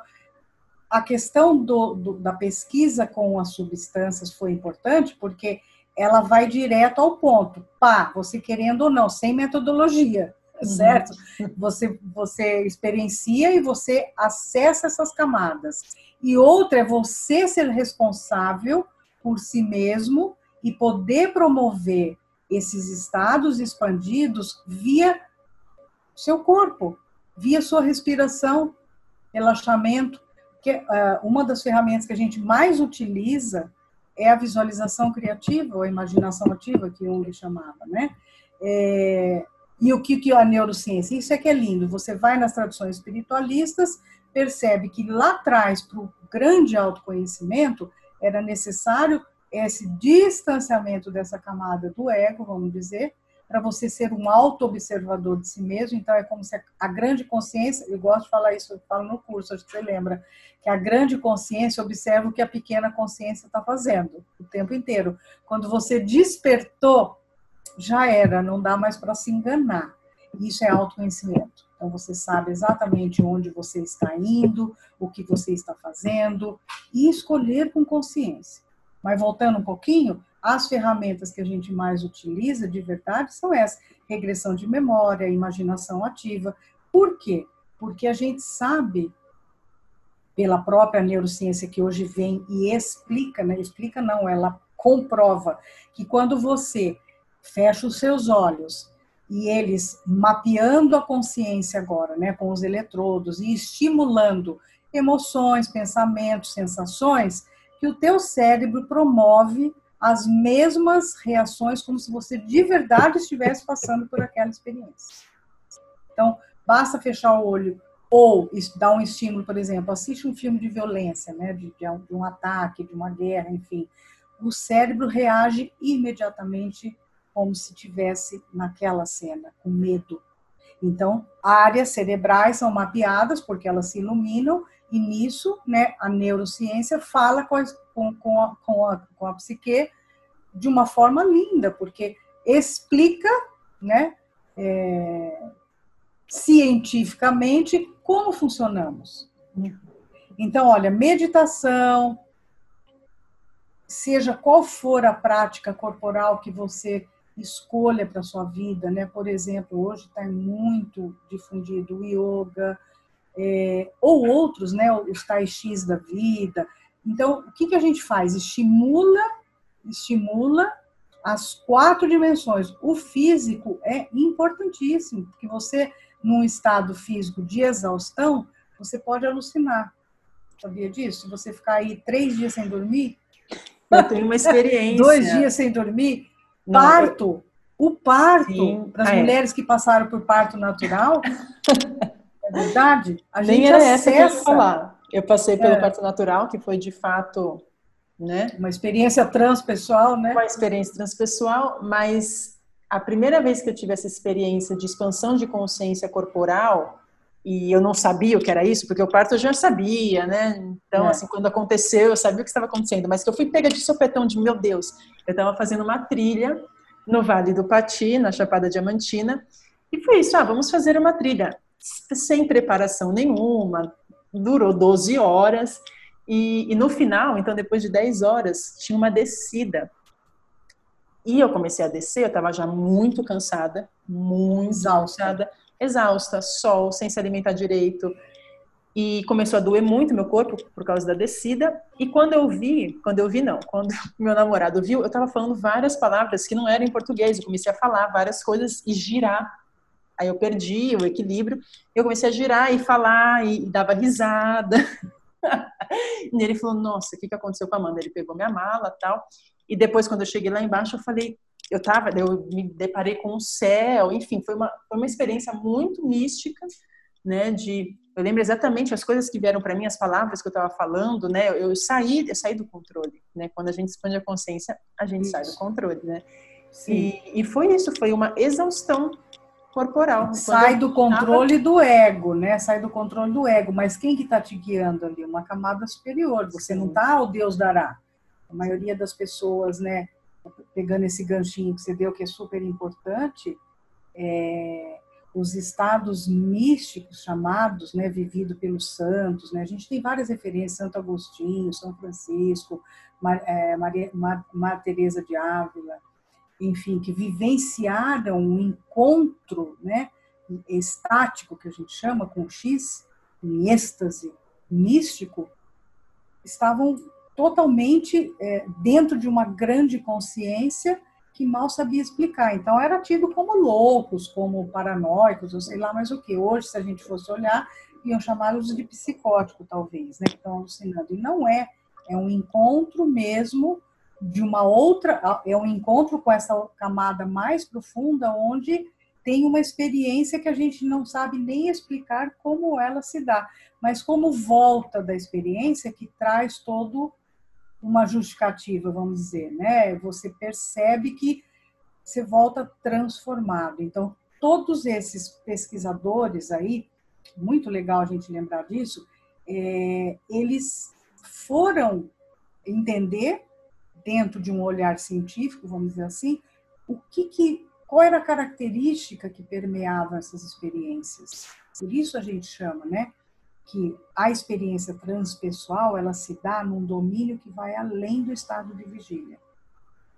a questão do, do, da pesquisa com as substâncias foi importante porque ela vai direto ao ponto. Pá, você querendo ou não, sem metodologia, uhum. certo? Você, você experiencia e você acessa essas camadas. E outra é você ser responsável por si mesmo e poder promover esses estados expandidos via seu corpo, via sua respiração, relaxamento que uh, uma das ferramentas que a gente mais utiliza é a visualização criativa ou a imaginação ativa que Jung chamava, né? É, e o que, que a neurociência? Isso é que é lindo. Você vai nas tradições espiritualistas, percebe que lá atrás, para o grande autoconhecimento, era necessário esse distanciamento dessa camada do ego, vamos dizer, para você ser um auto-observador de si mesmo. Então, é como se a, grande consciência, eu gosto de falar isso, eu falo no curso, acho que você lembra, que a grande consciência observa o que a pequena consciência está fazendo o tempo inteiro. Quando você despertou, já era, não dá mais para se enganar. Isso é autoconhecimento. Então, você sabe exatamente onde você está indo, o que você está fazendo, e escolher com consciência. Mas voltando um pouquinho, as ferramentas que a gente mais utiliza de verdade são essas: regressão de memória, imaginação ativa. Por quê? Porque a gente sabe, pela própria neurociência que hoje vem e explica, né? explica não, ela comprova que quando você fecha os seus olhos e eles mapeando a consciência agora, né, com os eletrodos e estimulando emoções, pensamentos, sensações, que o teu cérebro promove as mesmas reações como se você de verdade estivesse passando por aquela experiência. Então, basta fechar o olho ou dar um estímulo, por exemplo, assiste um filme de violência, né, de, de um ataque, de uma guerra, enfim, o cérebro reage imediatamente como se tivesse naquela cena, com medo. Então, áreas cerebrais são mapeadas porque elas se iluminam e nisso, né, a neurociência fala com, com, com, a, com, a, com a psique de uma forma linda, porque explica, né, é, cientificamente como funcionamos. Então, olha, meditação, seja qual for a prática corporal que você escolha para sua vida, né? Por exemplo, hoje está muito difundido o yoga, é, ou outros, né? Os tai chi da vida. Então, o que, que a gente faz? Estimula estimula as quatro dimensões. O físico é importantíssimo, porque você, num estado físico de exaustão, você pode alucinar. Sabia disso? Você ficar aí três dias sem dormir, Eu tenho uma *laughs* experiência. Dois dias sem dormir? Parto. O parto, para as ah, é. mulheres que passaram por parto natural, *laughs* é verdade? A gente Nem era acessa... essa que eu ia falar. Eu passei pelo é. parto natural, que foi de fato né? Uma experiência transpessoal, né? Uma experiência transpessoal, mas a primeira vez que eu tive essa experiência de expansão de consciência corporal, e eu não sabia o que era isso, porque o parto eu já sabia, né? Então, é. assim, quando aconteceu, eu sabia o que estava acontecendo, mas que eu fui pega de sopetão de, meu Deus, eu estava fazendo uma trilha no Vale do Pati, na Chapada Diamantina, e foi isso, ah, vamos fazer uma trilha, sem preparação nenhuma, durou 12 horas, e, e, no final, então depois de 10 horas, tinha uma descida. E eu comecei a descer, eu estava já muito cansada, muito exausta. cansada, exausta, sol, sem se alimentar direito. E começou a doer muito meu corpo por causa da descida. E quando eu vi, quando eu vi não, quando *laughs* meu namorado viu, eu estava falando várias palavras que não eram em português. Eu comecei a falar várias coisas e girar. Aí eu perdi o equilíbrio. Eu comecei a girar e falar e dava risada. *laughs* e ele falou, nossa, o que, que aconteceu com a Amanda? Ele pegou minha mala tal. E depois, quando eu cheguei lá embaixo, eu falei, eu tava, eu me deparei com o céu, enfim, foi uma, foi uma experiência muito mística, né, de, eu lembro exatamente as coisas que vieram para mim, as palavras que eu estava falando, né, eu, eu, saí, eu saí do controle, né, quando a gente expande a consciência, a gente isso. sai do controle, né, e, e foi isso, foi uma exaustão corporal. Sai do controle do ego, né? Sai do controle do ego. Mas quem que está te guiando ali? Uma camada superior. Você Sim. não está, o Deus dará. A maioria das pessoas, né? Pegando esse ganchinho que você deu, que é super importante, é, os estados místicos chamados, né, vivido pelos santos, né? A gente tem várias referências, Santo Agostinho, São Francisco, Mar, é, Maria, Mar, Mar Teresa de Ávila, enfim, que vivenciaram um encontro né, estático, que a gente chama, com X, em êxtase místico, estavam totalmente é, dentro de uma grande consciência que mal sabia explicar. Então, era tido como loucos, como paranoicos, ou sei lá mais o que. Hoje, se a gente fosse olhar, iam chamá-los de psicótico, talvez, né, estão alucinando. E não é. É um encontro mesmo de uma outra, é um encontro com essa camada mais profunda, onde tem uma experiência que a gente não sabe nem explicar como ela se dá, mas como volta da experiência que traz todo uma justificativa, vamos dizer, né? Você percebe que você volta transformado. Então, todos esses pesquisadores aí, muito legal a gente lembrar disso, é, eles foram entender dentro de um olhar científico, vamos dizer assim, o que, que qual era a característica que permeava essas experiências. Por isso a gente chama, né, que a experiência transpessoal, ela se dá num domínio que vai além do estado de vigília.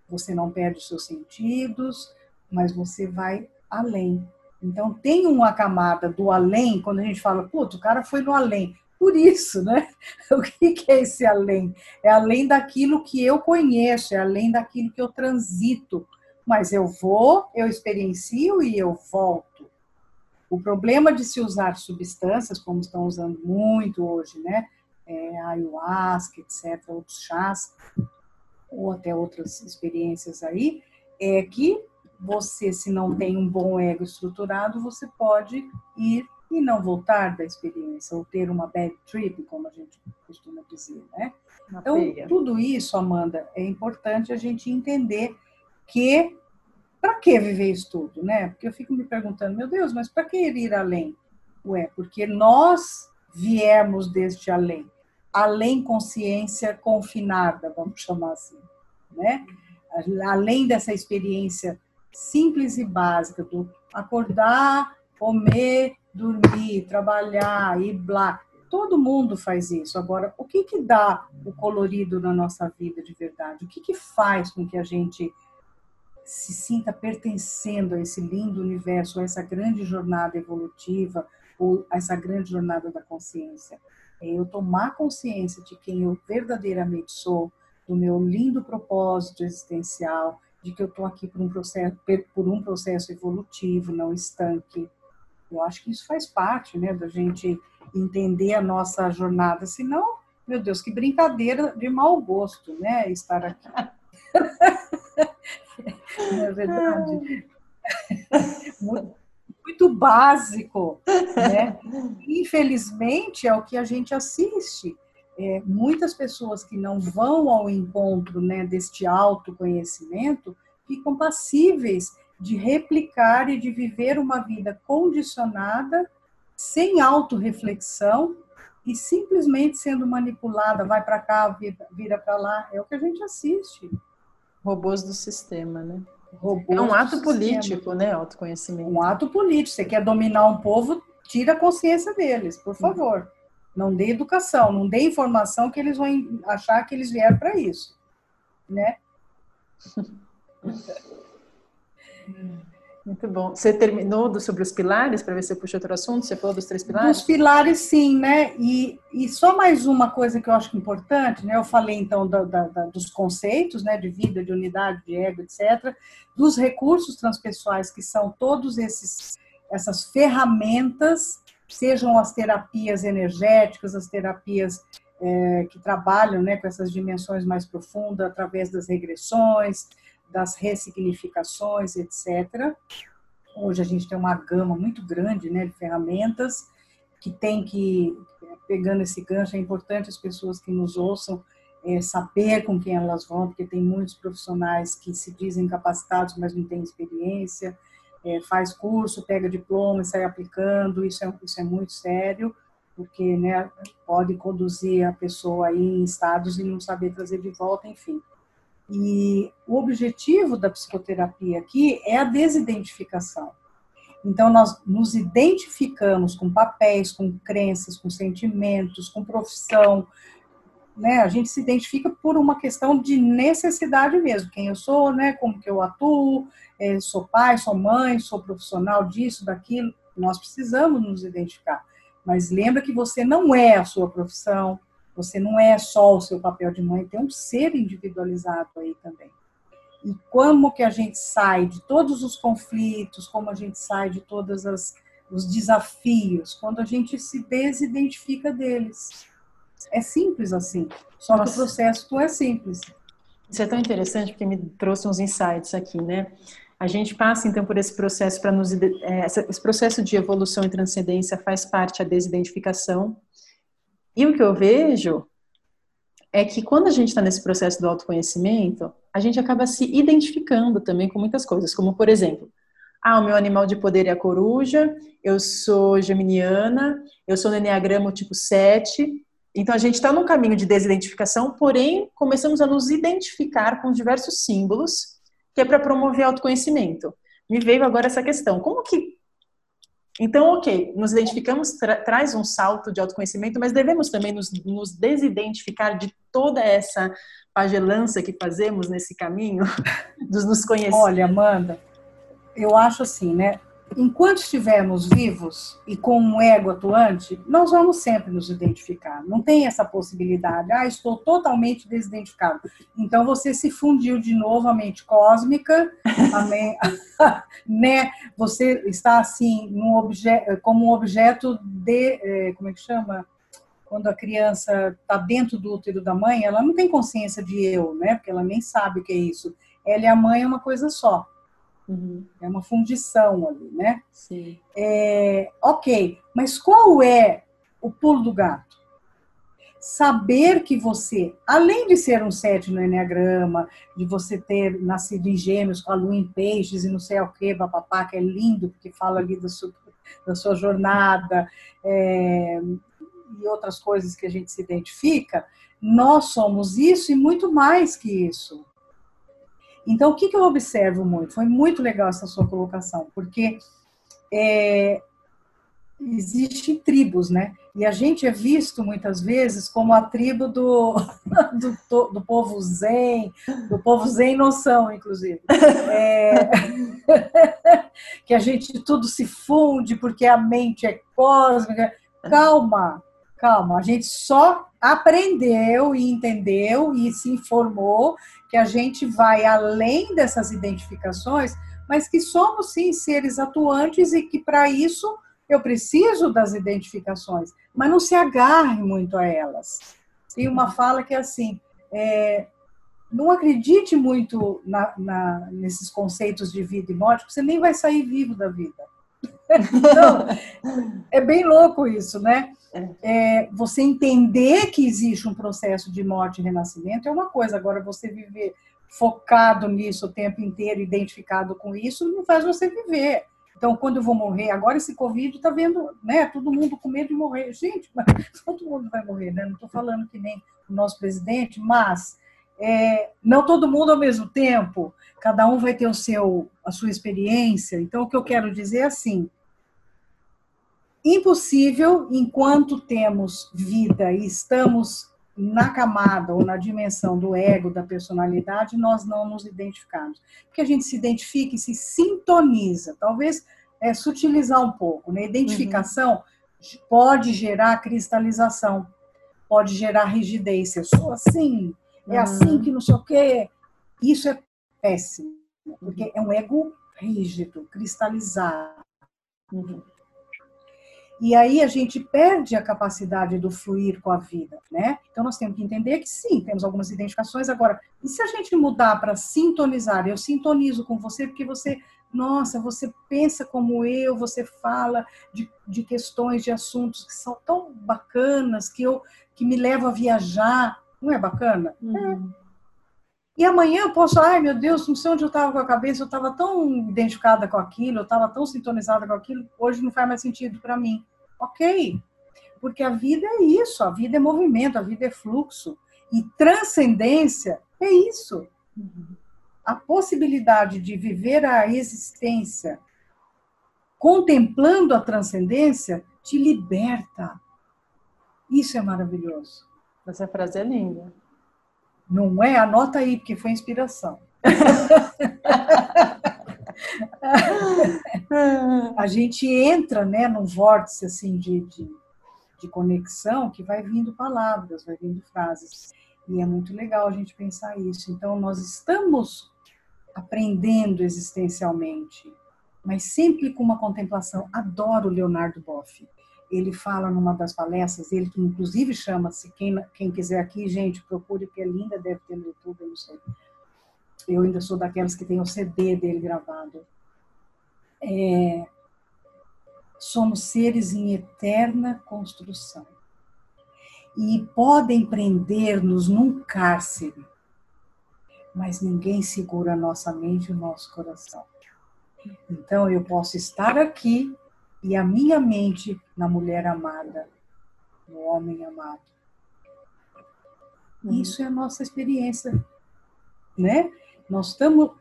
Você não perde os seus sentidos, mas você vai além. Então tem uma camada do além, quando a gente fala, putz, o cara foi no além por isso, né? *laughs* O que é esse além? É além daquilo que eu conheço, é além daquilo que eu transito. Mas eu vou, eu experiencio e eu volto. O problema de se usar substâncias, como estão usando muito hoje, né? É, ayahuasca, etc., outros chás, ou até outras experiências aí, é que você, se não tem um bom ego estruturado, você pode ir e não voltar da experiência, ou ter uma bad trip, como a gente costuma dizer, né? Uma então, tudo isso, Amanda, é importante a gente entender que para que viver isso tudo, né? Porque eu fico me perguntando, meu Deus, mas para que ir além? Ué, porque nós viemos deste além, além consciência confinada, vamos chamar assim, né? Além dessa experiência simples e básica do acordar, comer, dormir, trabalhar e blá. Todo mundo faz isso. Agora, o que que dá o colorido na nossa vida de verdade? O que que faz com que a gente se sinta pertencendo a esse lindo universo, a essa grande jornada evolutiva, ou a essa grande jornada da consciência? É eu tomar consciência de quem eu verdadeiramente sou, do meu lindo propósito existencial, de que eu estou aqui por um processo, por um processo evolutivo, não estanque, eu acho que isso faz parte, né, da gente entender a nossa jornada. Senão, Meu Deus, que brincadeira de mau gosto, né? Estar aqui. *laughs* Não é verdade? *laughs* Muito, muito básico, né? Infelizmente é o que a gente assiste. É, muitas pessoas que não vão ao encontro né, deste autoconhecimento ficam passíveis de replicar e de viver uma vida condicionada, sem autorreflexão e simplesmente sendo manipulada, vai para cá, vira, vira para lá. É o que a gente assiste. Robôs do sistema, né? Robôs é um ato político, né? Autoconhecimento. Um ato político. Você quer dominar um povo, tira a consciência deles, por favor. Não dê educação, não dê informação que eles vão achar que eles vieram para isso, né? *laughs* Muito bom. Você terminou do, sobre os pilares, para ver se você puxa outro assunto? Você falou dos três pilares? Dos pilares, sim, né? E, e só mais uma coisa que eu acho importante, né? Eu falei, então, da, da, dos conceitos, né? De vida, de unidade, de ego, etc. Dos recursos transpessoais, que são todos esses essas ferramentas, sejam as terapias energéticas, as terapias é, que trabalham né, com essas dimensões mais profundas, através das regressões, das ressignificações, etc. Hoje a gente tem uma gama muito grande né, de ferramentas que tem que, pegando esse gancho, é importante as pessoas que nos ouçam é, saber com quem elas vão, porque tem muitos profissionais que se dizem capacitados, mas não têm experiência, é, faz curso, pega diploma e sai aplicando, isso é, isso é muito sério, porque né, pode conduzir a pessoa aí em estados e não saber trazer de volta, enfim. E o objetivo da psicoterapia aqui é a desidentificação. Então, nós nos identificamos com papéis, com crenças, com sentimentos, com profissão. Né? A gente se identifica por uma questão de necessidade mesmo. Quem eu sou, né? como que eu atuo, é, sou pai, sou mãe, sou profissional disso, daquilo. Nós precisamos nos identificar. Mas lembra que você não é a sua profissão, você não é só o seu papel de mãe, tem um ser individualizado aí também. E como que a gente sai de todos os conflitos, como a gente sai de todos os desafios, quando a gente se desidentifica deles. É simples assim, só Nossa. que o processo não é simples. Isso é tão interessante porque me trouxe uns insights aqui, né? A gente passa então por esse processo para nos é, esse processo de evolução e transcendência faz parte a desidentificação, e o que eu vejo é que quando a gente está nesse processo do autoconhecimento, a gente acaba se identificando também com muitas coisas, como por exemplo, ah, o meu animal de poder é a coruja, eu sou geminiana, eu sou no tipo 7. Então a gente está num caminho de desidentificação, porém começamos a nos identificar com diversos símbolos, que é para promover autoconhecimento. Me veio agora essa questão: como que então, ok, nos identificamos, tra traz um salto de autoconhecimento, mas devemos também nos, nos desidentificar de toda essa pagelança que fazemos nesse caminho, *laughs* dos nos conhecer. Olha, Amanda, eu acho assim, né? Enquanto estivermos vivos e com um ego atuante, nós vamos sempre nos identificar. Não tem essa possibilidade. Ah, estou totalmente desidentificado. Então você se fundiu de novo a mente cósmica, a *laughs* né? Você está assim num obje... como um objeto de, eh, como é que chama? Quando a criança está dentro do útero da mãe, ela não tem consciência de eu, né? Porque ela nem sabe o que é isso. Ela e a mãe é uma coisa só. Uhum. É uma fundição ali, né? Sim. É, ok, mas qual é o pulo do gato? Saber que você, além de ser um sete no Enneagrama, de você ter nascido em gêmeos com a lua em peixes e não sei o que, papapá, que é lindo, porque fala ali da sua, da sua jornada é, e outras coisas que a gente se identifica, nós somos isso e muito mais que isso. Então, o que, que eu observo muito? Foi muito legal essa sua colocação, porque é, existem tribos, né? E a gente é visto muitas vezes como a tribo do, *laughs* do, do povo zen, do povo zen noção, inclusive. É, *laughs* que a gente tudo se funde porque a mente é cósmica. Calma, calma. A gente só aprendeu e entendeu e se informou que a gente vai além dessas identificações, mas que somos sim seres atuantes e que para isso eu preciso das identificações, mas não se agarre muito a elas. tem uma fala que é assim: é, não acredite muito na, na, nesses conceitos de vida e morte, porque você nem vai sair vivo da vida. *laughs* então, é bem louco isso, né? É. você entender que existe um processo de morte e renascimento é uma coisa, agora você viver focado nisso o tempo inteiro, identificado com isso, não faz você viver. Então, quando eu vou morrer, agora esse Covid está vendo, né, todo mundo com medo de morrer. Gente, mas *laughs* todo mundo vai morrer, né? Não estou falando que nem o nosso presidente, mas é, não todo mundo ao mesmo tempo, cada um vai ter o seu, a sua experiência. Então, o que eu quero dizer é assim: impossível, enquanto temos vida e estamos na camada ou na dimensão do ego, da personalidade, nós não nos identificarmos. Porque a gente se identifica e se sintoniza. Talvez é, sutilizar um pouco. Né? Identificação uhum. pode gerar cristalização, pode gerar rigidez. Eu sou assim, é uhum. assim que não sei o quê. Isso é péssimo, porque é um ego rígido, cristalizado. Uhum. E aí a gente perde a capacidade do fluir com a vida, né? Então nós temos que entender que sim, temos algumas identificações. Agora, e se a gente mudar para sintonizar? Eu sintonizo com você porque você, nossa, você pensa como eu, você fala de, de questões, de assuntos que são tão bacanas, que, eu, que me levam a viajar. Não é bacana? Uhum. É. E amanhã eu posso, ai meu Deus, não sei onde eu estava com a cabeça, eu estava tão identificada com aquilo, eu estava tão sintonizada com aquilo, hoje não faz mais sentido para mim. Ok, porque a vida é isso, a vida é movimento, a vida é fluxo. E transcendência é isso. A possibilidade de viver a existência contemplando a transcendência te liberta. Isso é maravilhoso. Essa frase é linda. Não é? Anota aí, porque foi inspiração. *laughs* a gente entra né, num vórtice assim, de, de, de, conexão que vai vindo palavras, vai vindo frases. E é muito legal a gente pensar isso. Então, nós estamos aprendendo existencialmente, mas sempre com uma contemplação. Adoro Leonardo Boff. Ele fala numa das palestras, ele que inclusive chama-se, quem, quem quiser aqui, gente, procure, que é linda, deve ter no YouTube, eu não sei eu ainda sou daquelas que tem o CD dele gravado. É, somos seres em eterna construção e podem prender-nos num cárcere, mas ninguém segura nossa mente e o nosso coração. Então eu posso estar aqui e a minha mente na mulher amada, no homem amado. Uhum. Isso é a nossa experiência, né? Nós estamos,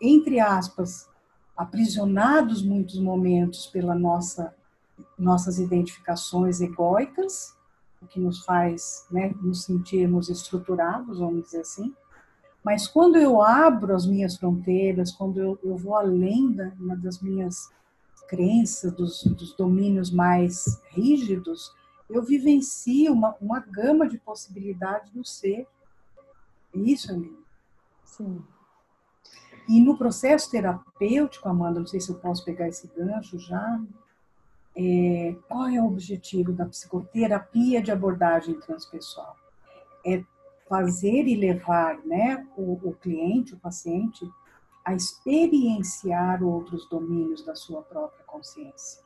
entre aspas, aprisionados muitos momentos pela nossa nossas identificações egóicas, o que nos faz né, nos sentirmos estruturados, vamos dizer assim. Mas quando eu abro as minhas fronteiras, quando eu, eu vou além da, das minhas crenças, dos, dos, domínios mais rígidos, eu vivencio uma, uma gama de possibilidades do ser. Isso é lindo. Sim. E no processo terapêutico, Amanda, não sei se eu posso pegar esse gancho já, é, qual é o objetivo da psicoterapia de abordagem transpessoal? É fazer e levar né, o, o cliente, o paciente, a experienciar outros domínios da sua própria consciência.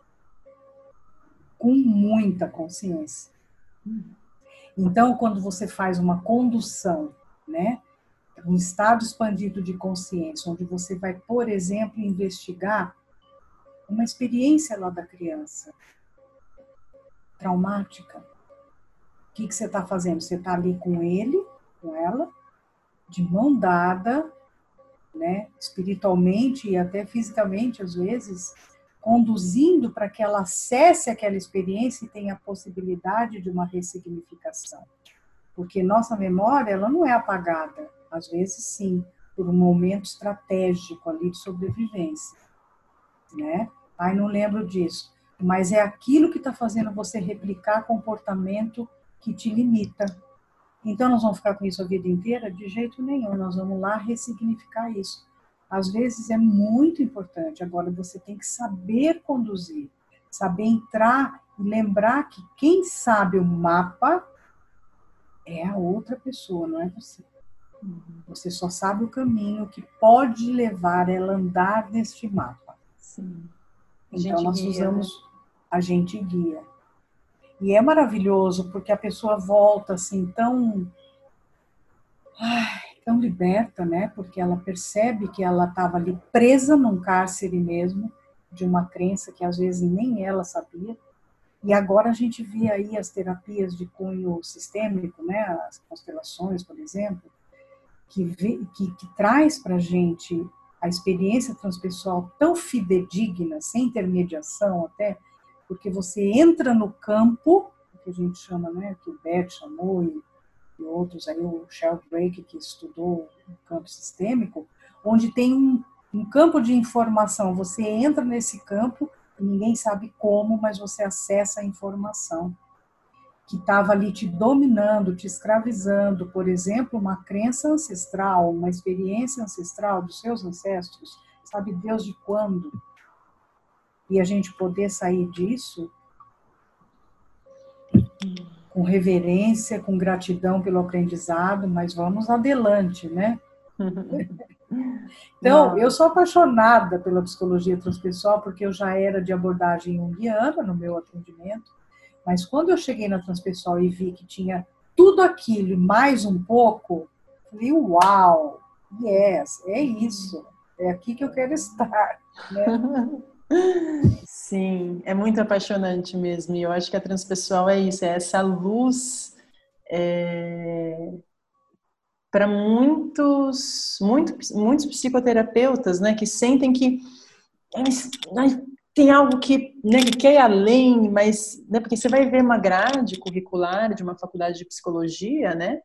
Com muita consciência. Então, quando você faz uma condução, né, um estado expandido de consciência, onde você vai, por exemplo, investigar uma experiência lá da criança traumática. O que, que você está fazendo? Você está ali com ele, com ela, de mão dada, né, espiritualmente e até fisicamente, às vezes, conduzindo para que ela acesse aquela experiência e tenha a possibilidade de uma ressignificação. Porque nossa memória, ela não é apagada, às vezes, sim, por um momento estratégico ali de sobrevivência, né? Ai, não lembro disso. Mas é aquilo que está fazendo você replicar comportamento que te limita. Então, nós vamos ficar com isso a vida inteira? De jeito nenhum. Nós vamos lá ressignificar isso. Às vezes é muito importante. Agora, você tem que saber conduzir, saber entrar e lembrar que quem sabe o mapa é a outra pessoa, não é você. Você só sabe o caminho que pode levar ela a andar neste mapa. Sim. Então nós guia, usamos né? a gente guia. E é maravilhoso porque a pessoa volta assim tão ai, tão liberta, né? Porque ela percebe que ela estava ali presa num cárcere mesmo de uma crença que às vezes nem ela sabia. E agora a gente vê aí as terapias de cunho sistêmico, né? As constelações, por exemplo, que, vê, que, que traz para a gente a experiência transpessoal tão fidedigna, sem intermediação até, porque você entra no campo, que a gente chama, né, que o Bert chamou e, e outros aí, o Sheldrake que estudou o campo sistêmico, onde tem um, um campo de informação. Você entra nesse campo, ninguém sabe como, mas você acessa a informação que estava ali te dominando, te escravizando, por exemplo, uma crença ancestral, uma experiência ancestral dos seus ancestros, sabe Deus de quando? E a gente poder sair disso com reverência, com gratidão pelo aprendizado, mas vamos adelante, né? *laughs* Então, eu sou apaixonada pela psicologia transpessoal porque eu já era de abordagem junguiana no meu atendimento mas quando eu cheguei na Transpessoal e vi que tinha tudo aquilo e mais um pouco, falei, uau, yes, é isso, é aqui que eu quero estar. Né? *laughs* Sim, é muito apaixonante mesmo. E eu acho que a transpessoal é isso, é essa luz é, para muitos, muito, muitos psicoterapeutas, né, que sentem que tem algo que, né, que quer ir além, mas né, porque você vai ver uma grade curricular de uma faculdade de psicologia, né?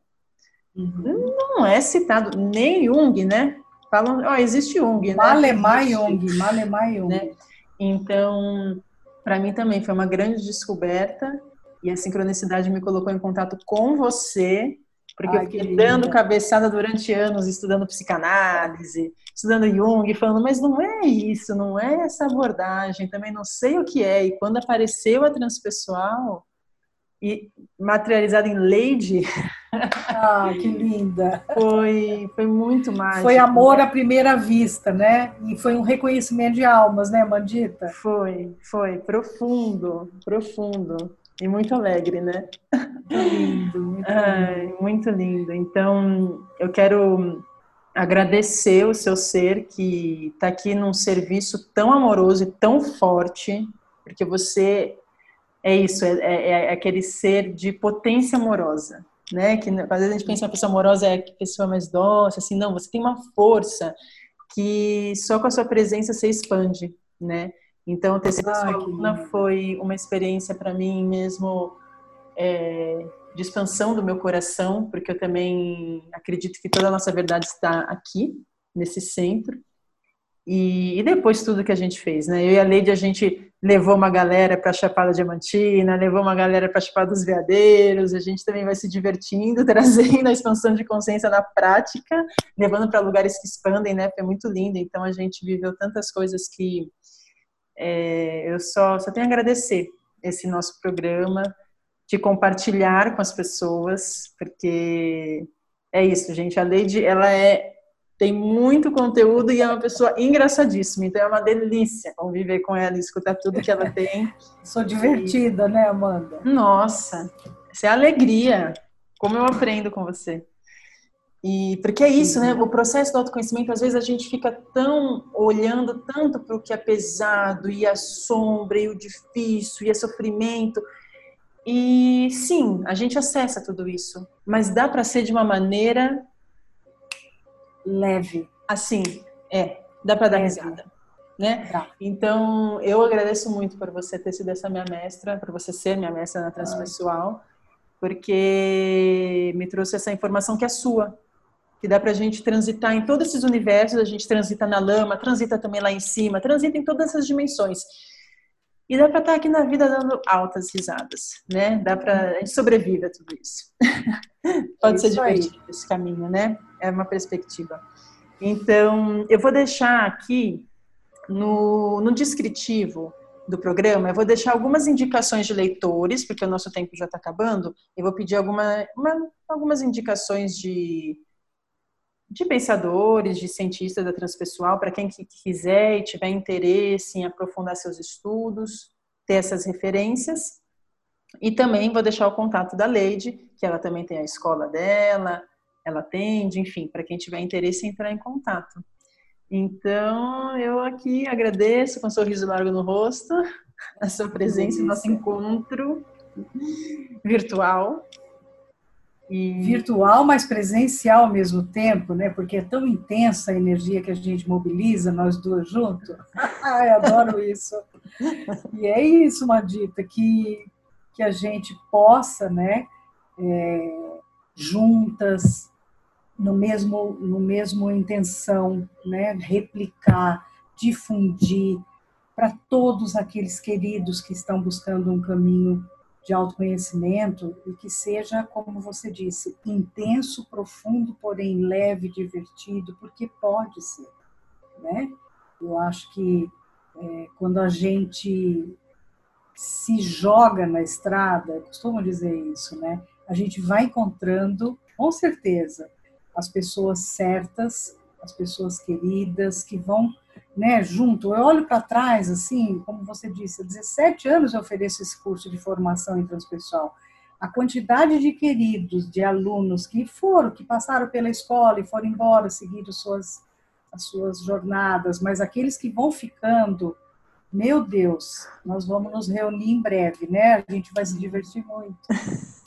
Uhum. Não é citado nem Jung, né? Falam, ó, existe Jung, né? Malemar Jung, Malemar Jung. Né? Então, para mim também foi uma grande descoberta e a sincronicidade me colocou em contato com você porque Ai, eu fiquei dando cabeçada durante anos, estudando psicanálise, estudando Jung, falando, mas não é isso, não é essa abordagem, também não sei o que é. E quando apareceu a transpessoal, e materializada em Lady. Ah, que linda! Foi, foi muito mágico. Foi amor à primeira vista, né? E foi um reconhecimento de almas, né, Mandita? Foi, foi, profundo, profundo. E muito alegre, né? Muito lindo, muito *laughs* lindo. muito lindo. Então, eu quero agradecer o seu ser que está aqui num serviço tão amoroso e tão forte, porque você é isso, é, é, é aquele ser de potência amorosa, né? Que às vezes a gente pensa que uma pessoa amorosa é a pessoa mais doce, assim, não, você tem uma força que só com a sua presença se expande, né? Então, ter sido sua aluna foi uma experiência para mim mesmo é, de expansão do meu coração, porque eu também acredito que toda a nossa verdade está aqui, nesse centro. E, e, depois tudo que a gente fez, né? Eu e a Leide, a gente levou uma galera para Chapada Diamantina, levou uma galera para Chapada dos Veadeiros, a gente também vai se divertindo, *laughs* trazendo a expansão de consciência na prática, levando para lugares que expandem, né? Foi muito lindo. Então a gente viveu tantas coisas que é, eu só, só tenho a agradecer esse nosso programa, de compartilhar com as pessoas, porque é isso, gente. A Leide, ela é tem muito conteúdo e é uma pessoa engraçadíssima, então é uma delícia conviver com ela e escutar tudo que ela *laughs* tem. Sou divertida, né, Amanda? Nossa, isso é alegria. Como eu aprendo com você. E porque é isso, né? O processo do autoconhecimento, às vezes a gente fica tão olhando tanto para o que é pesado e a sombra e o difícil e o sofrimento. E sim, a gente acessa tudo isso, mas dá para ser de uma maneira leve. Assim, é, dá para dar risada, né? Dá. Então, eu agradeço muito por você ter sido essa minha mestra, por você ser minha mestra na transpessoal, porque me trouxe essa informação que é sua, que dá para a gente transitar em todos esses universos, a gente transita na lama, transita também lá em cima, transita em todas essas dimensões. E dá para estar tá aqui na vida dando altas risadas, né? Dá para a gente sobrevive a tudo isso. *laughs* Pode isso ser divertido aí. esse caminho, né? É uma perspectiva. Então, eu vou deixar aqui no, no descritivo do programa, eu vou deixar algumas indicações de leitores, porque o nosso tempo já está acabando. Eu vou pedir alguma, uma, algumas indicações de, de pensadores, de cientistas da transpessoal, para quem quiser e tiver interesse em aprofundar seus estudos, ter essas referências. E também vou deixar o contato da Leide, que ela também tem a escola dela, ela atende, enfim, para quem tiver interesse em entrar em contato. Então, eu aqui agradeço com um sorriso largo no rosto *laughs* a sua presença, nosso encontro virtual. E... Virtual, mas presencial ao mesmo tempo, né? Porque é tão intensa a energia que a gente mobiliza, nós duas juntos. *laughs* Ai, adoro isso. E é isso, Madita, que, que a gente possa, né? É, juntas, no mesmo, no mesmo intenção, né? replicar, difundir para todos aqueles queridos que estão buscando um caminho de autoconhecimento e que seja, como você disse, intenso, profundo, porém leve, divertido, porque pode ser, né? Eu acho que é, quando a gente se joga na estrada, costumo dizer isso, né? A gente vai encontrando, com certeza, as pessoas certas, as pessoas queridas que vão né, junto. Eu olho para trás, assim, como você disse, há 17 anos eu ofereço esse curso de formação em transpessoal. A quantidade de queridos, de alunos que foram, que passaram pela escola e foram embora, seguindo suas, as suas jornadas, mas aqueles que vão ficando, meu Deus, nós vamos nos reunir em breve, né? A gente vai se divertir muito. *laughs*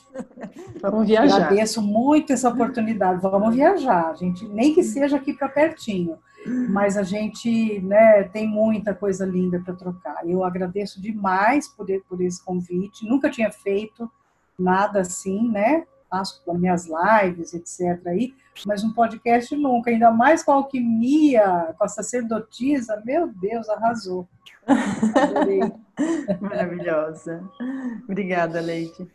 Vamos viajar. Agradeço muito essa oportunidade. Vamos viajar, gente nem que seja aqui para pertinho, mas a gente, né, tem muita coisa linda para trocar. Eu agradeço demais por, por esse convite. Nunca tinha feito nada assim, né? Faço minhas lives, etc. Aí, mas um podcast nunca, ainda mais com a alquimia, com a sacerdotisa, meu Deus, arrasou. *laughs* Adorei. Maravilhosa. Obrigada, Leite.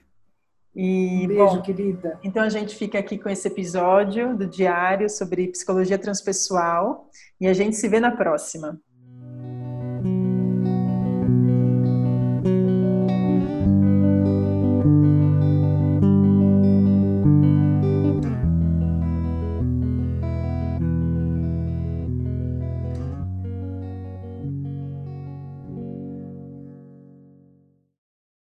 E, um beijo, bom, querida. Então a gente fica aqui com esse episódio do diário sobre psicologia transpessoal e a gente se vê na próxima.